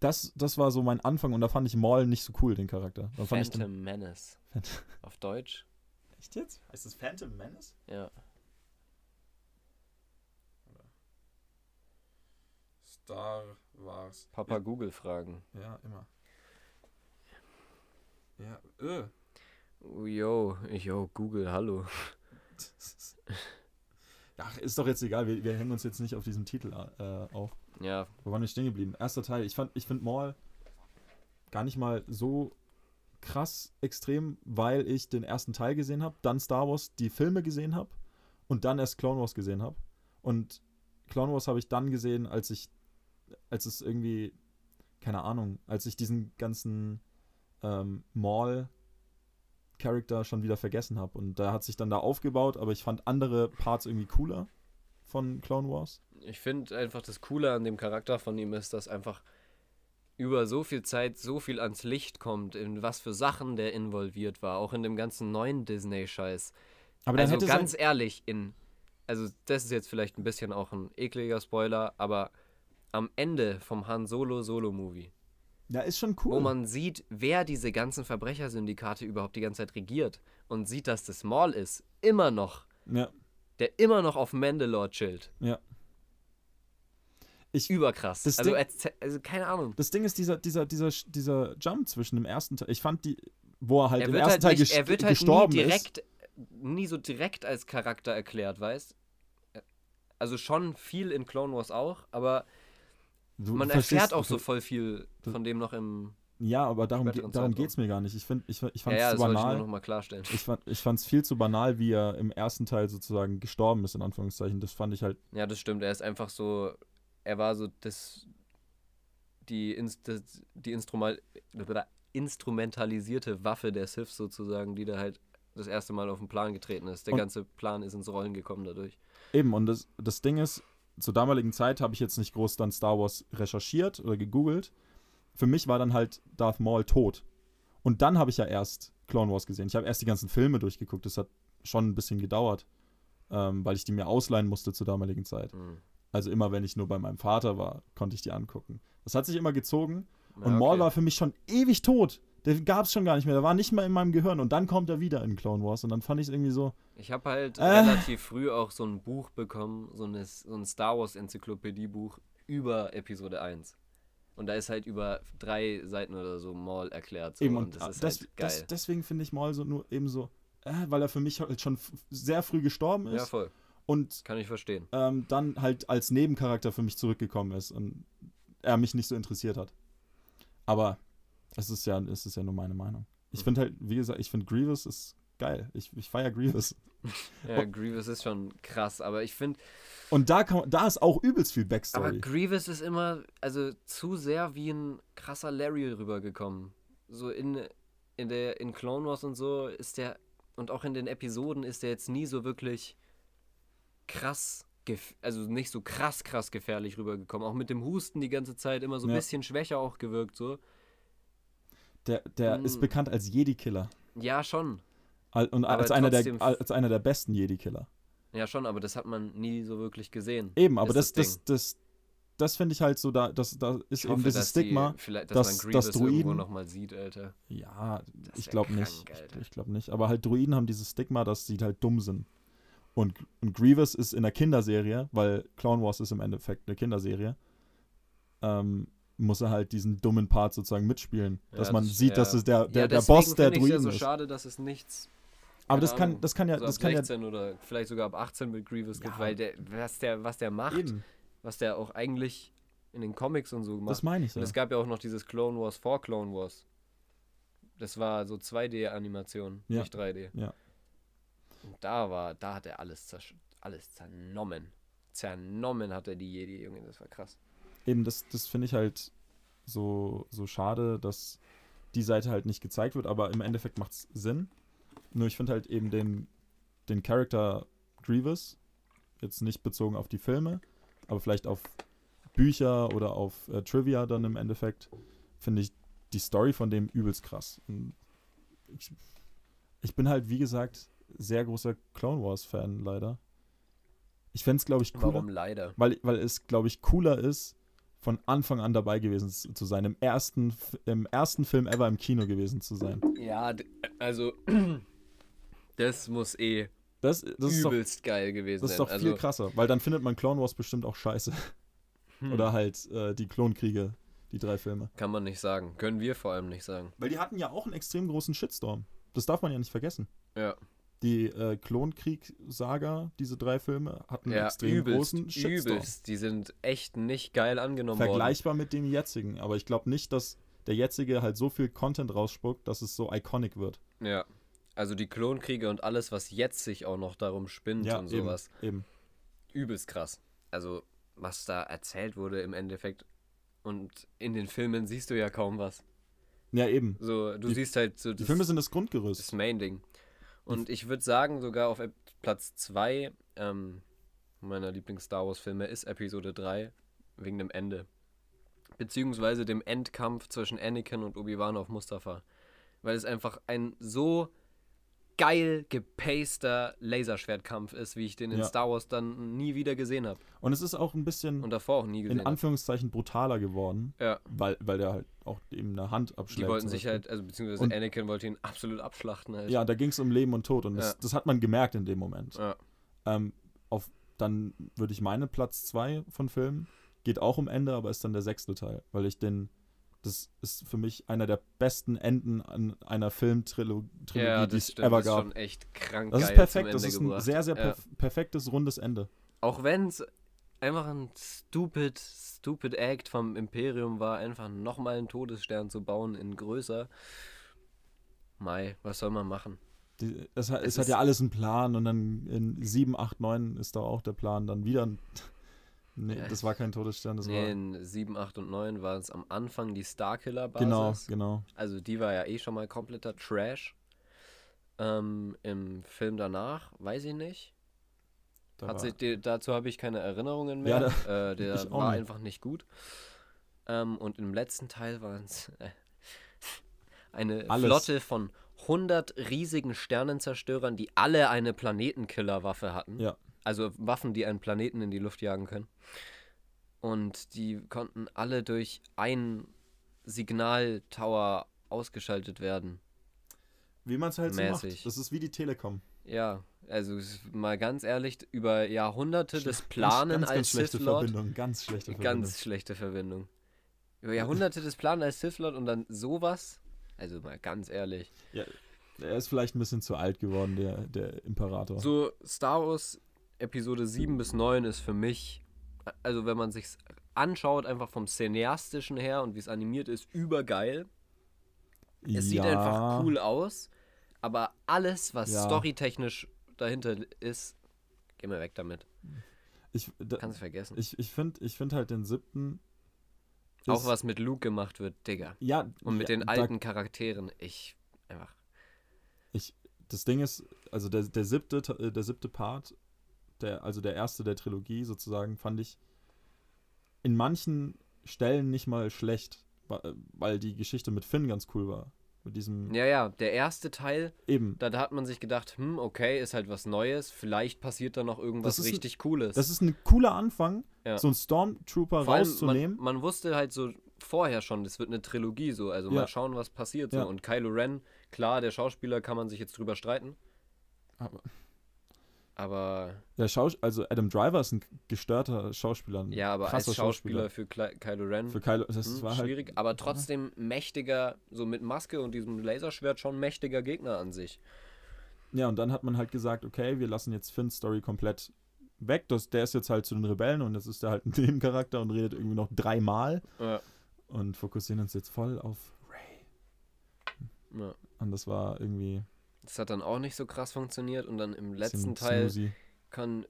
das, das war so mein Anfang und da fand ich Maul nicht so cool, den Charakter. Da fand ich den, Phantom Menace. Auf Deutsch? Echt jetzt? Heißt das Phantom Menace? Ja. Star Wars. Papa Google fragen. Ja, immer. Ja, äh. Yo, yo, Google, hallo. Ach, ist doch jetzt egal, wir, wir hängen uns jetzt nicht auf diesen Titel äh, auf. Ja, Wo waren wir stehen geblieben? Erster Teil. Ich fand, ich finde Maul gar nicht mal so krass extrem, weil ich den ersten Teil gesehen habe, dann Star Wars die Filme gesehen habe und dann erst Clone Wars gesehen habe. Und Clone Wars habe ich dann gesehen, als ich, als es irgendwie, keine Ahnung, als ich diesen ganzen ähm, Maul Charakter schon wieder vergessen habe. Und da hat sich dann da aufgebaut, aber ich fand andere Parts irgendwie cooler von Clone Wars. ich finde einfach das Coole an dem Charakter von ihm ist, dass einfach über so viel Zeit so viel ans Licht kommt, in was für Sachen der involviert war, auch in dem ganzen neuen Disney-Scheiß. Aber dann Also hätte ganz ehrlich, in, also das ist jetzt vielleicht ein bisschen auch ein ekliger Spoiler, aber am Ende vom Han Solo Solo-Movie, ja, ist schon cool. wo man sieht, wer diese ganzen Verbrechersyndikate überhaupt die ganze Zeit regiert und sieht, dass das Maul ist, immer noch, ja, der immer noch auf Mandalore chillt. ja. Ich, Überkrass. Das also, Ding- also keine Ahnung. das Ding ist dieser, dieser, dieser, dieser Jump zwischen dem ersten Teil. Ich fand die, wo er halt Er im ersten halt, Teil nicht, er wird halt nie gestorben ist. direkt, nie so direkt als Charakter erklärt, weißt? Also schon viel in Clone Wars auch, aber Du man erfährt auch so voll viel von dem noch im. Ja, aber darum, ge- darum geht es mir gar nicht. Ich, find, ich, ich Ja, fand es ja, zu das wollte ich banal. nochmal klarstellen. Ich fand ich fand's viel zu banal, wie er im ersten Teil sozusagen gestorben ist, in Anführungszeichen. Das fand ich halt. Ja, das stimmt. Er ist einfach so. Er war so das. Die, Inst das, die Instrumal instrumentalisierte Waffe der Sith sozusagen, die da halt das erste Mal auf den Plan getreten ist. Der Und- ganze Plan ist ins Rollen gekommen dadurch. Eben, und das, das Ding ist, zur damaligen Zeit habe ich jetzt nicht groß dann Star Wars recherchiert oder gegoogelt. Für mich war dann halt Darth Maul tot. Und dann habe ich ja erst Clone Wars gesehen. Ich habe erst die ganzen Filme durchgeguckt. Das hat schon ein bisschen gedauert, ähm, weil ich die mir ausleihen musste zur damaligen Zeit. Mhm. Also immer, wenn ich nur bei meinem Vater war, konnte ich die angucken. Das hat sich immer gezogen. Ja, Und Maul okay. war für mich schon ewig tot. Der gab es schon gar nicht mehr. Der war nicht mal in meinem Gehirn. Und dann kommt er wieder in Clone Wars. Und dann fand ich es irgendwie so. Ich habe halt Äh. relativ früh auch so ein Buch bekommen, so, eine, so ein Star Wars Enzyklopädie-Buch über Episode 1. Und da ist halt über drei Seiten oder so Maul erklärt. So, Eben, und, und das ist das, halt geil. das, deswegen finde ich Maul so nur eben so, äh, weil er für mich halt schon sehr früh gestorben ja, ist voll. und Kann ich verstehen. ähm, dann halt als Nebencharakter für mich zurückgekommen ist und er mich nicht so interessiert hat. Aber es ist ja, es ist ja nur meine Meinung. Ich Mhm. finde halt, wie gesagt, ich finde Grievous ist geil. Ich, ich feiere Grievous. Ja, Grievous ist schon krass, aber ich finde, Und da, kann, da ist auch übelst viel aber Backstory. Grievous ist immer, also zu sehr wie ein krasser Larry rübergekommen. So in, in der, in Clone Wars und so ist der, und auch in den Episoden ist der jetzt nie so wirklich krass also nicht so krass, krass gefährlich rübergekommen. Auch mit dem Husten die ganze Zeit immer so ein Ja. bisschen schwächer auch gewirkt, so. Der, der ist Mm. bekannt als Jedi-Killer. Ja, schon. Und als einer, der, als einer der besten Jedi-Killer. Ja, schon, aber das hat man nie so wirklich gesehen. Eben, aber Ist das, das das, das, finde ich halt so, da, das, da ist eben dieses dass Stigma. Dass- dass, dass man Druiden- nochmal sieht, Alter. Ja, ich glaube nicht. Ich, glaube nicht. Aber halt Druiden haben dieses Stigma, dass sie halt dumm sind. Und, und Grievous ist in der Kinderserie, weil Clone Wars ist im Endeffekt eine Kinderserie, ähm, muss er halt diesen dummen Part sozusagen mitspielen. Ja, dass man das- sieht, dass ja. es der, der, ja, der Boss der find ich's ja Druiden so ist. schade, dass es nichts. Aber das kann, das kann ja, so das kann ja 16 oder vielleicht sogar ab 18 mit Grievous gibt, Ja. weil der, was der, was der macht, eben. was der auch eigentlich in den Comics und so Das macht. meine ich Und ja. es gab ja auch noch dieses Clone Wars vor Clone Wars. Das war so 2D-Animation, Ja. nicht 3D. Ja. Und da war, da hat er alles, alles zernommen. Zernommen hat er die Jedi, Junge, das war krass. Eben, das, das finde ich halt so, so schade, dass die Seite halt nicht gezeigt wird, aber im Endeffekt macht es Sinn. Nur ich finde halt eben den, den Charakter Grievous, jetzt nicht bezogen auf die Filme, aber vielleicht auf Bücher oder auf äh, Trivia dann im Endeffekt, finde ich die Story von dem übelst krass. Ich, ich bin halt, wie gesagt, sehr großer Clone Wars-Fan leider. Ich fände es, glaube ich, cooler. Warum leider? Weil, weil es, glaube ich, cooler ist, von Anfang an dabei gewesen zu sein. Im ersten, im ersten Film ever im Kino gewesen zu sein. Ja, also, das muss eh Das, das ist doch, übelst geil gewesen das ist sein. doch also, viel krasser, weil dann findet man Clone Wars bestimmt auch scheiße. hm, Oder halt äh, die Klonkriege, die drei Filme. Kann man nicht sagen. Können wir vor allem nicht sagen. Weil die hatten ja auch einen extrem großen Shitstorm. Das darf man ja nicht vergessen. Ja. Die äh, Klonkrieg-Saga, diese drei Filme, hatten einen Ja, extrem übelst, großen Shitstorm. übelst. Die sind echt nicht geil angenommen worden. Vergleichbar mit dem jetzigen. Aber ich glaube nicht, dass der jetzige halt so viel Content rausspuckt, dass es so iconic wird. Ja. Also die Klonkriege und alles, was jetzt sich auch noch darum spinnt Ja, und eben, sowas. eben. Übelst krass. Also, was da erzählt wurde im Endeffekt. Und in den Filmen siehst du ja kaum was. Ja, eben. So, du Die- siehst halt so Die das, Filme sind das Grundgerüst. das Main-Ding. Und ich würde sagen, sogar auf Platz 2 ähm, meiner Lieblings-Star Wars-Filme ist Episode 3 wegen dem Ende. Beziehungsweise dem Endkampf zwischen Anakin und Obi-Wan auf Mustafa. Weil es einfach ein so geil gepaster Laserschwertkampf ist, wie ich den in Ja. Star Wars dann nie wieder gesehen habe. Und es ist auch ein bisschen Und davor auch nie in gesehen habe. Anführungszeichen brutaler geworden, Ja, weil, weil der halt auch eben eine Hand abschlägt. die wollten sich halt, also beziehungsweise Und- Anakin wollte ihn absolut abschlachten halt. Ja, da ging es um Leben und Tod und das, Ja. das hat man gemerkt in dem Moment. Ja. Ähm, auf, dann würde ich meine Platz 2 von Filmen, geht auch um Ende, aber ist dann der sechste Teil, weil ich den, das ist für mich einer der besten Enden an einer Filmtrilogie, Ja, die es ever das ist gab. schon echt krank Das ist perfekt, das ist ein gebracht. sehr, sehr ja. perf perfektes, rundes Ende. Auch wenn es einfach ein stupid, stupid Act vom Imperium war, einfach nochmal einen Todesstern zu bauen in größer. Mai, was soll man machen? Die, es, hat- Es es hat ja alles einen Plan und dann in 7, 8, 9 ist da auch der Plan dann wieder. Ein, nee, Ja. das war kein Todesstern, das Nee, war. in 7, 8 und 9 war es am Anfang die Starkiller-Basis. Genau, genau. Also die war ja eh schon mal kompletter Trash. Ähm, Im Film danach, weiß ich nicht. Da Hat sich, die, dazu habe ich keine Erinnerungen Ja, mehr. äh, der war nicht. einfach nicht gut. Ähm, und im letzten Teil waren es äh, eine Alles. Flotte von 100 riesigen Sternenzerstörern, die alle eine Planetenkiller-Waffe hatten. Ja. Also Waffen, die einen Planeten in die Luft jagen können. Und die konnten alle durch einen Signaltower ausgeschaltet werden. wie man es halt so mäßig. macht. Das ist wie die Telekom. Ja, also mal ganz ehrlich, über Jahrhunderte des Ganz- Planen ganz, ganz als schlechte Sith Lord Verbindung, ganz schlechte Verbindung. Ganz schlechte Verbindung. Über Jahrhunderte des Planen als Sith Lord und dann sowas. Also mal ganz ehrlich. Er ist vielleicht ein bisschen zu alt geworden, der, der Imperator. So Star Wars Episode 7 bis 9 ist für mich, also wenn man sich's anschaut, einfach vom Cineastischen her und wie es animiert ist, übergeil. Es sieht Ja, einfach cool aus, aber alles, was Ja. storytechnisch dahinter ist, geh mal weg damit. Ich, da, Kannst vergessen. ich, ich finde ich find halt den siebten. Auch was mit Luke gemacht wird, Digga. Ja, Und mit ja, den da- alten Charakteren, ich einfach. Ich, das Ding ist, also der, der, siebte, Te- der siebte Part, der, also der erste der Trilogie sozusagen, fand ich in manchen Stellen nicht mal schlecht, weil die Geschichte mit Finn ganz cool war. Mit diesem Ja, ja, der erste Teil, eben. da, da hat man sich gedacht, hm, okay, ist halt was Neues, vielleicht passiert da noch irgendwas ist ein- richtig Cooles. Das ist ein cooler Anfang, Ja. so einen Stormtrooper Vor rauszunehmen. Man, man wusste halt so vorher schon, das wird eine Trilogie so, also Ja. mal schauen, was passiert so. Ja. Und Kylo Ren, klar, der Schauspieler kann man sich jetzt drüber streiten, Aber aber der Schaus also Adam Driver ist ein gestörter Schauspieler. Ein ja, aber als krasser Schauspieler für Kle Kylo Ren Für Kylo, das hm, war halt schwierig, aber trotzdem mächtiger, so mit Maske und diesem Laserschwert schon mächtiger Gegner an sich. Ja, und dann hat man halt gesagt, okay, wir lassen jetzt Finns Story komplett weg. Das, der ist jetzt halt zu den Rebellen und jetzt ist er halt ein Nebencharakter und redet irgendwie noch dreimal Ja, und fokussieren uns jetzt voll auf Ray. ja. Und das war irgendwie Das hat dann auch nicht so krass funktioniert und dann im letzten Teil kann,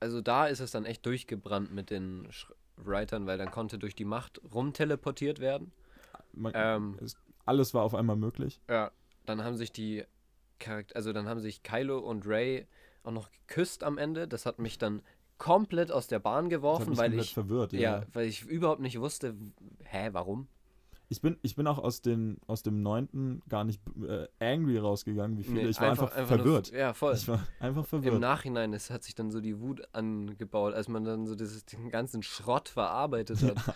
also da ist es dann echt durchgebrannt mit den Sch Writern, weil dann konnte durch die Macht rumteleportiert werden. Man, Ähm, es, alles war auf einmal möglich. Ja, dann haben sich die Charakter, also dann haben sich Kylo und Ray auch noch geküsst am Ende. Das hat mich dann komplett aus der Bahn geworfen, weil ich verwirrt. Ja. ja, weil ich überhaupt nicht wusste, hä, warum? Ich bin, ich bin auch aus, den, aus dem neunten gar nicht äh, angry rausgegangen, wie viele. Nee, ich war einfach, nur- verwirrt. ja, voll. ich war einfach Im verwirrt. Nachhinein es hat sich dann so die Wut angebaut, als man dann so dieses, den ganzen Schrott verarbeitet hat.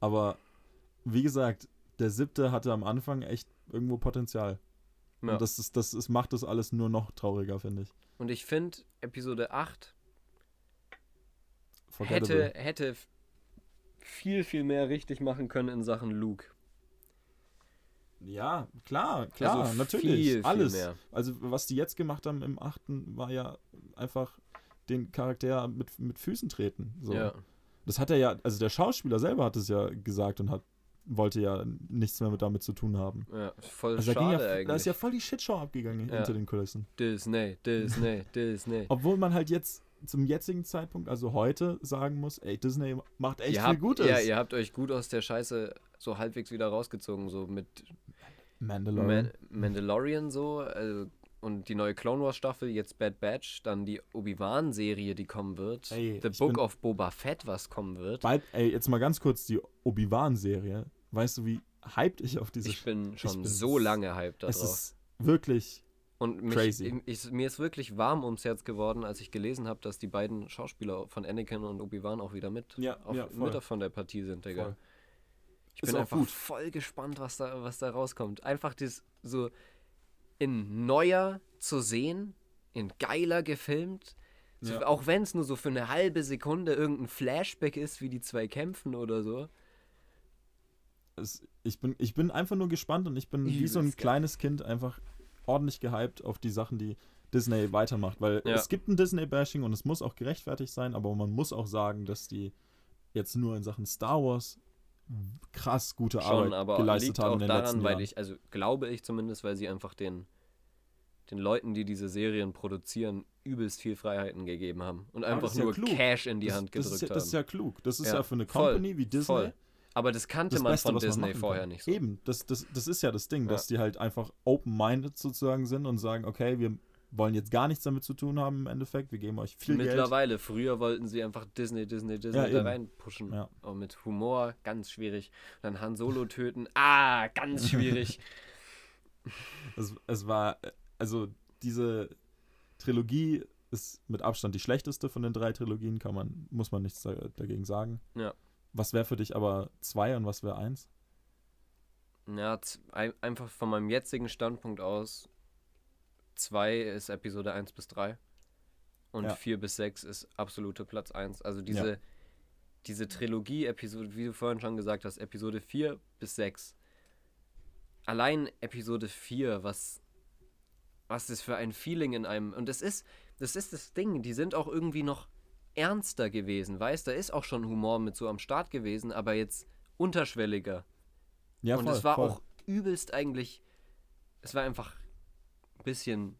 Aber wie gesagt, der siebte hatte am Anfang echt irgendwo Potenzial. Ja. Und das, ist, das ist, macht das alles nur noch trauriger, finde ich. Und ich finde, Episode 8 Forgettable. hätte, hätte viel, viel mehr richtig machen können in Sachen Luke. Ja, klar, klar, Also natürlich. viel, viel alles. mehr. Also, was die jetzt gemacht haben im achten, war ja einfach den Charakter mit, mit Füßen treten. So. Ja. Das hat er ja, also der Schauspieler selber hat es ja gesagt und hat, wollte ja nichts mehr mit damit zu tun haben. ja, voll Also da, schade ja, eigentlich. da ist ja voll die Shitshow abgegangen Ja. hinter den Kulissen. Disney, Disney, Disney. Obwohl man halt jetzt zum jetzigen Zeitpunkt, also heute, sagen muss, ey, Disney macht echt ihr viel habt, Gutes. Ja, ihr habt euch gut aus der Scheiße so halbwegs wieder rausgezogen, so mit Mandalorian. Man Mandalorian so also, und die neue Clone Wars Staffel, jetzt Bad Batch, dann die Obi-Wan-Serie, die kommen wird, Ey, The ich Book of Boba Fett, was kommen wird. Bald, ey, jetzt mal ganz kurz die Obi-Wan-Serie. Weißt du, wie hyped ich auf diese Ich bin schon bin so lange hyped Es darauf. ist wirklich. Und mich, crazy. Ich, mir ist wirklich warm ums Herz geworden, als ich gelesen habe, dass die beiden Schauspieler von Anakin und Obi-Wan auch wieder mit, Ja, auf, ja, mit von der Partie sind, Digga. Voll. Ich bin auch einfach gut. voll gespannt, was da, was da rauskommt. Einfach das so in neuer zu sehen, in geiler gefilmt. So, Ja. Auch wenn es nur so für eine halbe Sekunde irgendein Flashback ist, wie die zwei kämpfen oder so. Es, ich, bin, ich bin einfach nur gespannt und ich bin wie so ein geil. kleines Kind einfach ordentlich gehypt auf die Sachen, die Disney weitermacht. Weil Ja. es gibt ein Disney-Bashing und es muss auch gerechtfertigt sein, aber man muss auch sagen, dass die jetzt nur in Sachen Star Wars krass gute Schon, Arbeit aber geleistet liegt haben auch in den daran, letzten weil Jahren. ich, also glaube ich zumindest, weil sie einfach den, den Leuten, die diese Serien produzieren, übelst viel Freiheiten gegeben haben. Und einfach das ja nur klug. Cash in die das, Hand das gedrückt ist ja, haben. Das ist ja klug. Das ist Ja, für eine voll, Company wie Disney voll. Aber das kannte das man Beste, von man Disney machen vorher kann. nicht so. Eben, das, das, das ist ja das Ding, dass die halt einfach open-minded sozusagen sind und sagen, okay, wir wollen jetzt gar nichts damit zu tun haben im Endeffekt, wir geben euch viel Geld. Mittlerweile, früher wollten sie einfach Disney, Disney, Disney Ja, da reinpushen. Ja. Aber mit Humor, ganz schwierig. Und dann Han Solo töten, ah, ganz schwierig. Es, es war, also diese Trilogie ist mit Abstand die schlechteste von den drei Trilogien, kann man, muss man nichts da, dagegen sagen. Ja. Was wäre für dich aber zwei und was wäre eins? ja, z- ein- einfach von meinem jetzigen Standpunkt aus, 2 ist Episode 1 bis 3 und Ja. 4 bis 6 ist absolute Platz 1. Also diese, diese Trilogie, Episode, wie du vorhin schon gesagt hast, Episode 4 bis 6. Allein Episode 4, was, was ist für ein Feeling in einem. Und das ist, das ist das Ding, die sind auch irgendwie noch ernster gewesen, weißt da ist auch schon Humor mit so am Start gewesen, aber jetzt unterschwelliger. Ja, und voll, es war voll. auch übelst eigentlich, es war einfach ein bisschen,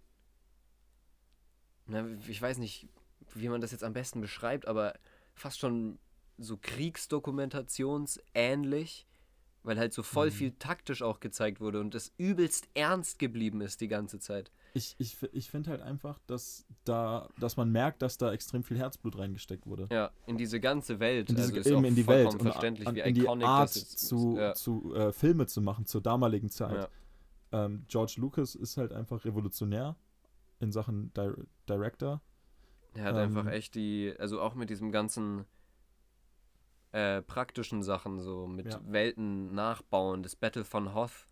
na, ich weiß nicht, wie man das jetzt am besten beschreibt, aber fast schon so Kriegsdokumentationsähnlich, Weil halt so voll Mhm. viel taktisch auch gezeigt wurde und es übelst ernst geblieben ist die ganze Zeit. Ich, ich, ich finde halt einfach, dass da, dass man merkt, dass da extrem viel Herzblut reingesteckt wurde. Ja, in diese ganze Welt. In diese, also ist eben in die Welt und verständlich, an, wie in die Art zu, ja. zu äh, Filme zu machen zur damaligen Zeit. Ja. Ähm, George Lucas ist halt einfach revolutionär in Sachen Di Director. Er hat Ähm, einfach echt die, also auch mit diesem ganzen äh, praktischen Sachen, so mit Ja. Welten nachbauen. Das Battle von Hoth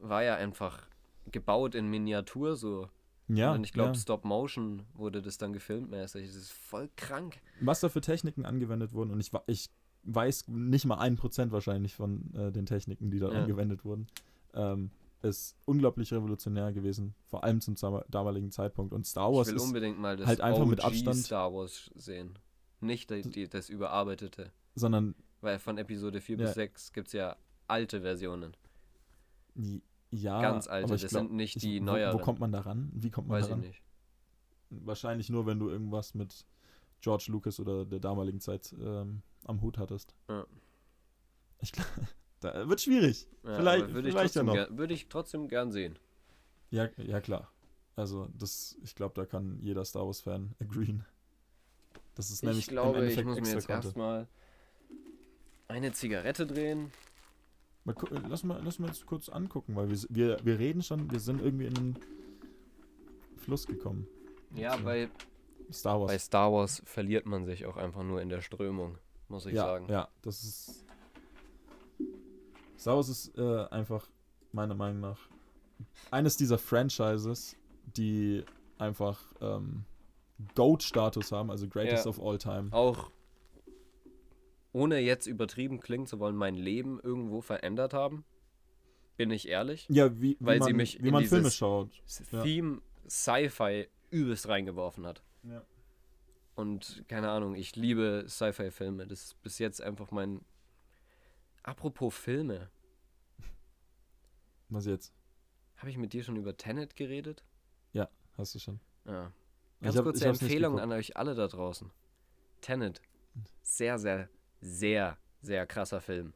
war ja einfach gebaut in Miniatur so. Ja, Und ich glaube, ja. Stop Motion wurde das dann gefilmt mäßig. Das ist voll krank. was da für Techniken angewendet wurden und ich, ich weiß nicht mal ein Prozent wahrscheinlich von äh, den Techniken, die da Ja. angewendet wurden, ähm, ist unglaublich revolutionär gewesen, vor allem zum damaligen Zeitpunkt. Und Star Wars ich will ist, unbedingt mal das halt einfach OG mit Abstand- Star Wars sehen. Nicht die, die, das überarbeitete. sondern Weil von Episode 4 Ja. bis 6 gibt es ja alte Versionen. Ja, Ganz alte, aber ich das glaub, sind nicht ich, die wo, neueren. Wo kommt man da ran? Wie kommt man Weiß da ich ran? nicht. Wahrscheinlich nur, wenn du irgendwas mit George Lucas oder der damaligen Zeit ähm, am Hut hattest. Ja. Ich glaube, da wird schwierig. Ja, Vielleicht- würde ich, vielleicht ja trotzdem noch. ger- würde ich trotzdem gern sehen. Ja, ja klar. Also das, ich glaube, da kann jeder Star Wars Fan agreeen. Das ist nämlich Ich glaube, im ich muss mir jetzt erstmal eine Zigarette drehen. Mal, lass, mal, lass mal jetzt kurz angucken, weil wir, wir, wir reden schon, wir sind irgendwie in den Fluss gekommen. Ja, So. bei, Star Wars. bei Star Wars verliert man sich auch einfach nur in der Strömung, muss ich ja, sagen. ja, das ist. Star Wars ist äh, einfach meiner Meinung nach eines dieser Franchises, die einfach ähm, GOAT-Status haben, also Greatest Ja. of All Time. Auch ohne jetzt übertrieben klingen zu wollen, mein Leben irgendwo verändert haben. Bin ich ehrlich. Ja, wie, wie Weil man, sie mich wie in man Filme schaut. Das Ja. Theme Sci-Fi übelst reingeworfen hat. Ja. Und keine Ahnung, ich liebe Sci-Fi-Filme. Das ist bis jetzt einfach mein. Apropos Filme. Was jetzt? Habe ich mit dir schon über Tenet geredet? Hast du schon? Ja. Ich Ganz hab- kurze ich hab's nicht Empfehlung an euch alle da draußen. Tenet. Sehr, sehr, sehr, sehr krasser Film.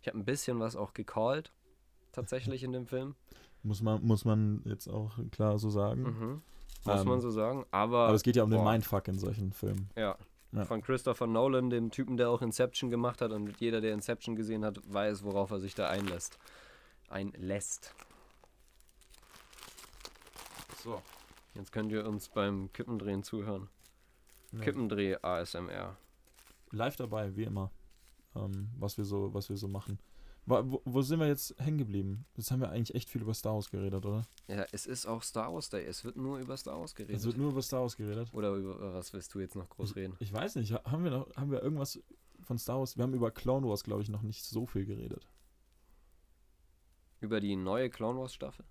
Ich habe ein bisschen was auch gecallt. Tatsächlich in dem Film. Muss man, muss man jetzt auch klar so sagen. Mhm. Muss Ähm, man so sagen. Aber, Aber es geht ja um den boah. Mindfuck in solchen Filmen. ja. Ja. Von Christopher Nolan, dem Typen, der auch Inception gemacht hat. Und jeder, der Inception gesehen hat, weiß, worauf er sich da einlässt. Einlässt. So. Jetzt könnt ihr uns beim Kippendrehen zuhören. Kippendreh ASMR. Live dabei, wie immer. Ähm, was wir so, was wir so machen. Wo, wo sind wir jetzt hängen geblieben? Jetzt haben wir eigentlich echt viel über Star Wars geredet, oder? Ja, es ist auch Star Wars Day. Es wird nur über Star Wars geredet. Es wird nur über Star Wars geredet. Oder über was willst du jetzt noch groß reden? Ich weiß nicht, ha- haben wir noch, haben wir irgendwas von Star Wars? Wir haben über Clone Wars, glaube ich, noch nicht so viel geredet. Über die neue Clone Wars Staffel?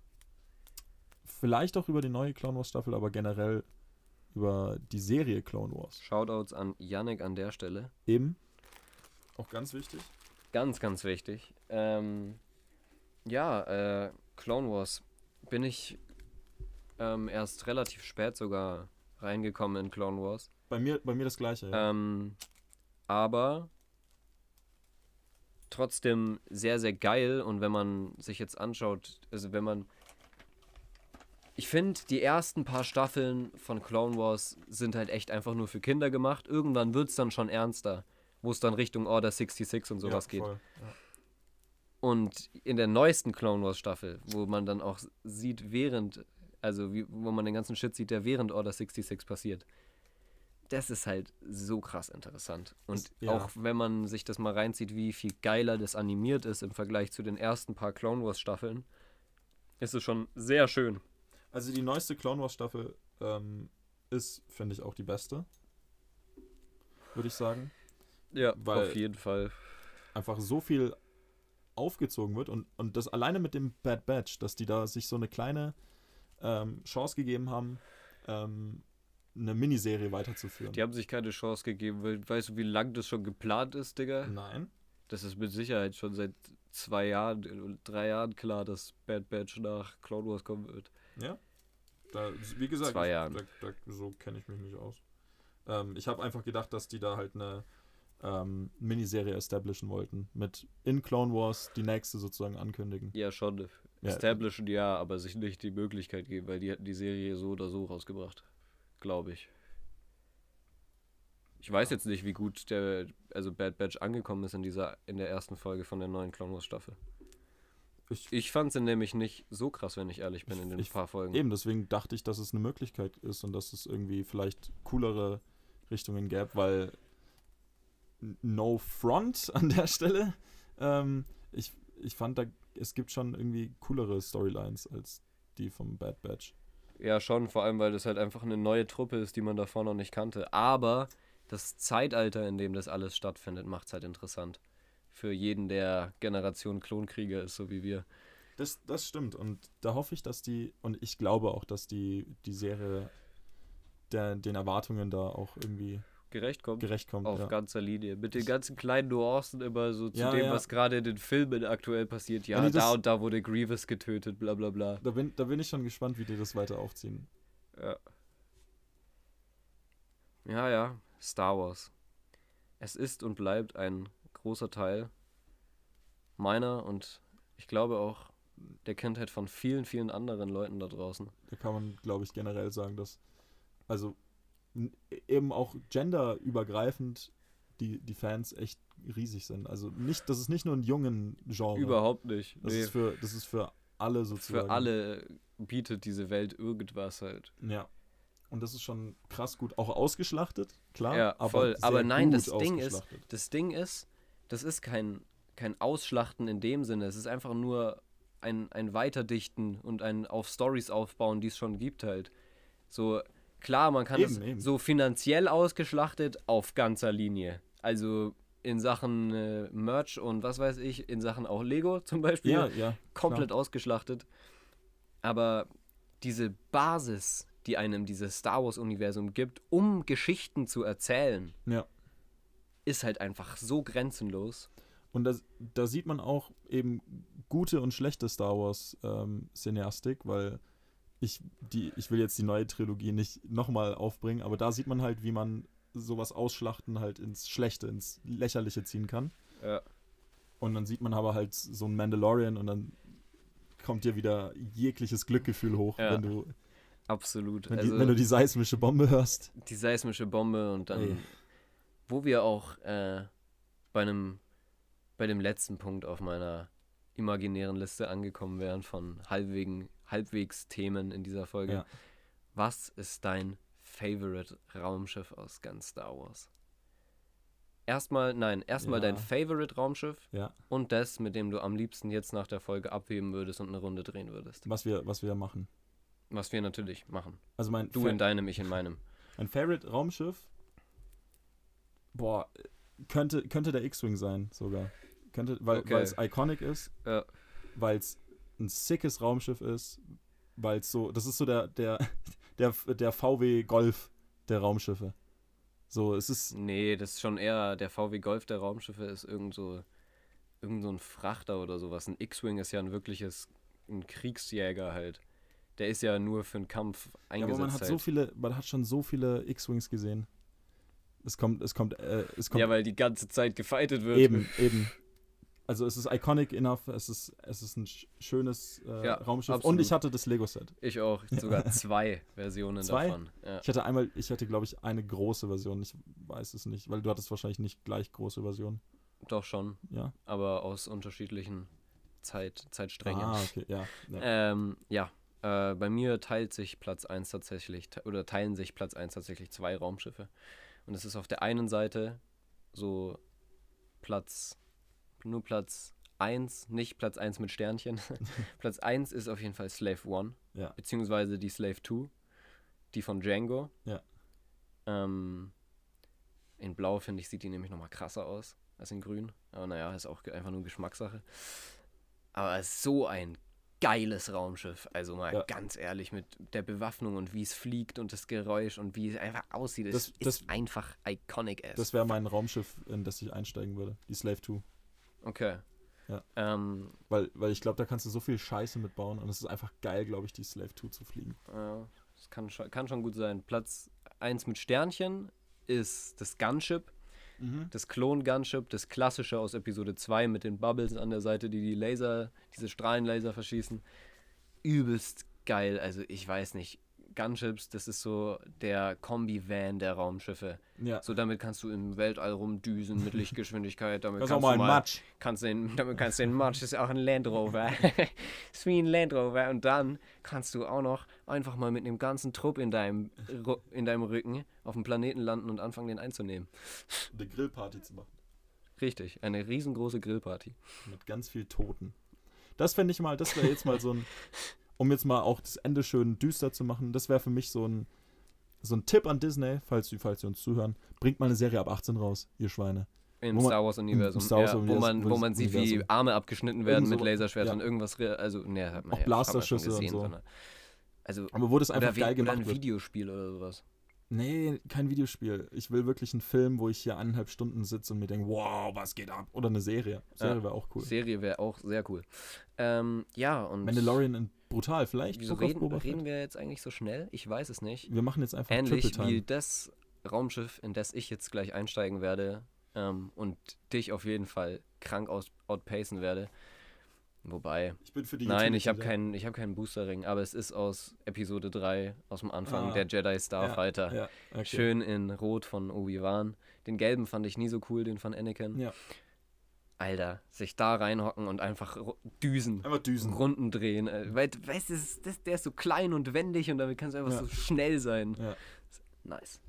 Vielleicht auch über die neue Clone Wars Staffel, aber generell über die Serie Clone Wars. Shoutouts an Yannick an der Stelle. Eben. Auch ganz wichtig. Ganz, ganz wichtig. Ähm, ja, äh, Clone Wars bin ich ähm, erst relativ spät sogar reingekommen in Clone Wars. Bei mir, bei mir das gleiche. Ja. Ähm, aber trotzdem sehr, sehr geil. Und wenn man sich jetzt anschaut, also wenn man. Ich finde, die ersten paar Staffeln von Clone Wars sind halt echt einfach nur für Kinder gemacht. Irgendwann wird es dann schon ernster, wo es dann Richtung Order 66 und sowas ja, geht. voll. Ja. Und in der neuesten Clone Wars Staffel, wo man dann auch sieht, während, also wie, wo man den ganzen Shit sieht, der während Order 66 passiert, das ist halt so krass interessant. Und Das- ja. auch wenn man sich das mal reinzieht, wie viel geiler das animiert ist im Vergleich zu den ersten paar Clone Wars Staffeln, ist es schon sehr schön. Also die neueste Clone Wars Staffel ähm, ist, finde ich, auch die beste. Würde ich sagen. Ja, Weil- auf jeden Fall. Einfach so viel aufgezogen wird und, und das alleine mit dem Bad Batch, dass die da sich so eine kleine ähm, Chance gegeben haben, ähm, eine Miniserie weiterzuführen. Die haben sich keine Chance gegeben, weil weißt du, wie lang das schon geplant ist, Digga? Nein. Das ist mit Sicherheit schon seit zwei Jahren, äh, drei Jahren klar, dass Bad Batch nach Clone Wars kommen wird. Ja. Da, wie gesagt, Zwei Jahren. Da, da, so kenne ich mich nicht aus. Ähm, ich habe einfach gedacht, dass die da halt eine ähm, Miniserie establishen wollten. Mit in Clone Wars die nächste sozusagen ankündigen. Ja, schon. Ja. Establishen ja, aber sich nicht die Möglichkeit geben, weil die hätten die Serie so oder so rausgebracht. Glaube ich. Ich weiß jetzt nicht, wie gut der, also Bad Batch angekommen ist in dieser, in der ersten Folge von der neuen Clone Wars Staffel. Ich, Ich fand sie nämlich nicht so krass, wenn ich ehrlich bin, in den Ich- paar Folgen. Eben, deswegen dachte ich, dass es eine Möglichkeit ist und dass es irgendwie vielleicht coolere Richtungen gäbe, weil no front an der Stelle. Ähm, ich, ich fand, da, es gibt schon irgendwie coolere Storylines als die vom Bad Batch. Ja, schon, vor allem, weil das halt einfach eine neue Truppe ist, die man davor noch nicht kannte. Aber das Zeitalter, in dem das alles stattfindet, macht es halt interessant. Für jeden, der Generation Klonkrieger ist, so wie wir. Das, das stimmt und da hoffe ich, dass die, und ich glaube auch, dass die, die Serie der, den Erwartungen da auch irgendwie Gerecht kommt. gerecht kommt. Auf ja. ganzer Linie. Mit den ganzen kleinen Nuancen immer so zu Ja, dem, ja. was gerade in den Filmen aktuell passiert. Ja, die da und da wurde Grievous getötet, bla bla bla. Da bin, da bin ich schon gespannt, wie die das weiter aufziehen. Ja. Ja, ja, Star Wars. Es ist und bleibt ein großer Teil meiner und ich glaube auch der Kindheit von vielen, vielen anderen Leuten da draußen. Da kann man, glaube ich, generell sagen, dass also eben auch genderübergreifend die, die Fans echt riesig sind. Also nicht, das ist nicht nur ein jungen Genre. Überhaupt nicht. Das Nee, ist für, das ist für alle sozusagen. für alle bietet diese Welt irgendwas halt. Ja. Und das ist schon krass gut. Auch ausgeschlachtet, klar. Ja, aber voll. Aber nein, das Ding ist-. Das Ding ist, das ist kein, kein Ausschlachten in dem Sinne. Es ist einfach nur ein, ein Weiterdichten und ein auf Stories aufbauen, die es schon gibt halt. So, klar, man kann Eben, es eben. so finanziell ausgeschlachtet auf ganzer Linie. Also in Sachen äh, Merch und was weiß ich, in Sachen auch Lego zum Beispiel Ja, ja. komplett ausgeschlachtet. Aber diese Basis, die einem dieses Star Wars-Universum gibt, um Geschichten zu erzählen, Ja. Ist halt einfach so grenzenlos. Und da, da sieht man auch eben gute und schlechte Star Wars ähm, Cineastik, weil ich die, ich will jetzt die neue Trilogie nicht nochmal aufbringen, aber da sieht man halt, wie man sowas ausschlachten halt ins Schlechte, ins Lächerliche ziehen kann. Ja. Und dann sieht man aber halt so einen Mandalorian und dann kommt dir wieder jegliches Glückgefühl hoch, Ja. wenn du, Absolut. wenn, also die, wenn du die seismische Bombe hörst. die seismische Bombe und dann, Ey. Wo wir auch äh, bei einem, bei dem letzten Punkt auf meiner imaginären Liste angekommen wären von halbwegen, halbwegs Themen in dieser Folge. Ja. Was ist dein Favorite Raumschiff aus ganz Star Wars? Erstmal, nein, erstmal Ja. dein Favorite Raumschiff Ja, und das, mit dem du am liebsten jetzt nach der Folge abheben würdest und eine Runde drehen würdest. was wir, was wir machen. Was wir natürlich machen. Also mein Du Fa- in deinem, ich in meinem. Mein Favorite Raumschiff, boah, könnte, könnte der X-Wing sein sogar. Könnte, weil Okay. es iconic ist, Ja. weil es ein sickes Raumschiff ist, weil es so, das ist so der, der, der, der VW Golf der Raumschiffe. So, es ist, Nee, das ist schon eher der VW Golf der Raumschiffe ist irgend so, irgend so ein Frachter oder sowas. Ein X-Wing ist ja ein wirkliches ein Kriegsjäger halt. Der ist ja nur für den Kampf ja, eingesetzt. aber man hat halt. so viele, man hat schon so viele X-Wings gesehen. Es kommt, es kommt, äh, es kommt ja, weil die ganze Zeit gefightet wird. Eben, eben. Also es ist iconic enough, es ist, es ist ein sch- schönes äh, Ja, Raumschiff. absolut. Und ich hatte das Lego-Set. Ich auch. Sogar zwei Versionen Zwei? davon. Ja. Ich hatte einmal, ich hatte, glaube ich, eine große Version. Ich weiß es nicht, weil du hattest wahrscheinlich nicht gleich große Versionen. Doch schon. Ja. Aber aus unterschiedlichen Zeit, Zeitsträngen. Ah, okay, ja. ja. Ähm, ja. Äh, bei mir teilt sich Platz 1 tatsächlich, te- oder teilen sich Platz 1 tatsächlich zwei Raumschiffe. Und es ist auf der einen Seite so Platz, nur Platz 1, nicht Platz 1 mit Sternchen. Platz 1 ist auf jeden Fall Slave One, Ja. beziehungsweise die Slave 2, die von Django. Ja. Ähm, in Blau, finde ich, sieht die nämlich nochmal krasser aus als in Grün. Aber naja, ist auch einfach nur Geschmackssache. Aber so ein geiles Raumschiff. Also mal Ja. ganz ehrlich, mit der Bewaffnung und wie es fliegt und das Geräusch und wie es einfach aussieht. Das- es das- ist einfach iconic as. Das wäre mein Raumschiff, in das ich einsteigen würde. Die Slave 2. okay. Ja. Ähm, Weil, weil ich glaube, da kannst du so viel Scheiße mitbauen und es ist einfach geil, glaube ich, die Slave 2 zu fliegen. Ja, das kann schon, kann schon gut sein. Platz 1 mit Sternchen ist das Gunship. Mhm. Das Klon-Gunship, das klassische aus Episode 2 mit den Bubbles an der Seite, die die Laser, diese Strahlenlaser verschießen. Übelst geil. Also ich weiß nicht. Gunships, das ist so der Kombi-Van der Raumschiffe. Ja. So damit kannst du im Weltall rumdüsen mit Lichtgeschwindigkeit. Damit Das ist kannst auch mal du ein mal, Matsch. kannst den, damit kannst du den Matsch, das ist auch ein Land Rover. ist wie ein Land Rover. Und dann kannst du auch noch einfach mal mit einem ganzen Trupp in deinem, in deinem Rücken auf dem Planeten landen und anfangen, den einzunehmen. Eine Grillparty zu machen. Richtig, eine riesengroße Grillparty. Mit ganz viel Toten. Das fände ich mal, das wäre jetzt mal so ein, um jetzt mal auch das Ende schön düster zu machen, das wäre für mich so ein, so ein Tipp an Disney, falls sie, falls sie uns zuhören, bringt mal eine Serie ab 18 raus, ihr Schweine. Im Wo man- Star Wars-Universum. im Star Wars ja, wo, Universum, man, wo man sieht, wie Universum. Arme abgeschnitten werden Irgend mit Laserschwertern. ja. Irgendwas, also, ne, hat man Auch ja, Blasterschüsse man und so. sondern- Also, Aber wo das einfach oder, geil oder gemacht ein wird. Videospiel oder sowas. Nee, kein Videospiel. Ich will wirklich einen Film, wo ich hier eineinhalb Stunden sitze und mir denke, wow, was geht ab? Oder eine Serie. Serie Ja. wäre auch cool. Serie wäre auch sehr cool. Ähm, ja, und Mandalorian in brutal, vielleicht. wieso reden, reden wir jetzt eigentlich so schnell? Ich weiß es nicht. Wir machen jetzt einfach Ähnlich Triple wie Time. das Raumschiff, in das ich jetzt gleich einsteigen werde ähm, und dich auf jeden Fall krank aus outpacen werde. Wobei, Ich bin für die nein, ich habe keinen, ich hab keinen Boosterring, aber es ist aus Episode 3, aus dem Anfang, Ah. der Jedi Starfighter. Ja, okay. Schön in Rot von Obi-Wan. Den gelben fand ich nie so cool, den von Anakin. Ja. Alter, sich da reinhocken und einfach düsen. Einfach düsen. Runden drehen. Weil, weißt du, das der ist so klein und wendig und damit kannst du einfach Ja. so schnell sein. Ja. Nice.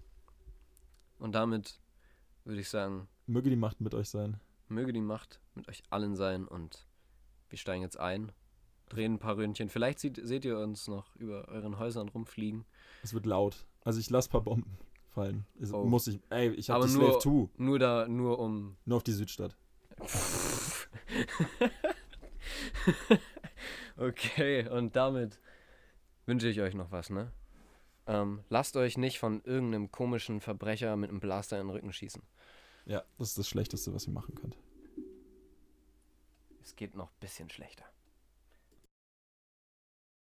Und damit würde ich sagen, Möge die Macht mit euch sein. möge die Macht mit euch allen sein und wir steigen jetzt ein, drehen ein paar Röntchen. Vielleicht seht, seht ihr uns noch über euren Häusern rumfliegen. Es wird laut. Also ich lasse ein paar Bomben fallen. Oh. Muss ich. Ey, ich habe die nur- Slave 2. Nur da, nur um. Nur auf die Südstadt. okay, und damit wünsche ich euch noch was, ne? Ähm, lasst euch nicht von irgendeinem komischen Verbrecher mit einem Blaster in den Rücken schießen. Ja, das ist das Schlechteste, was ihr machen könnt. Es geht noch ein bisschen schlechter.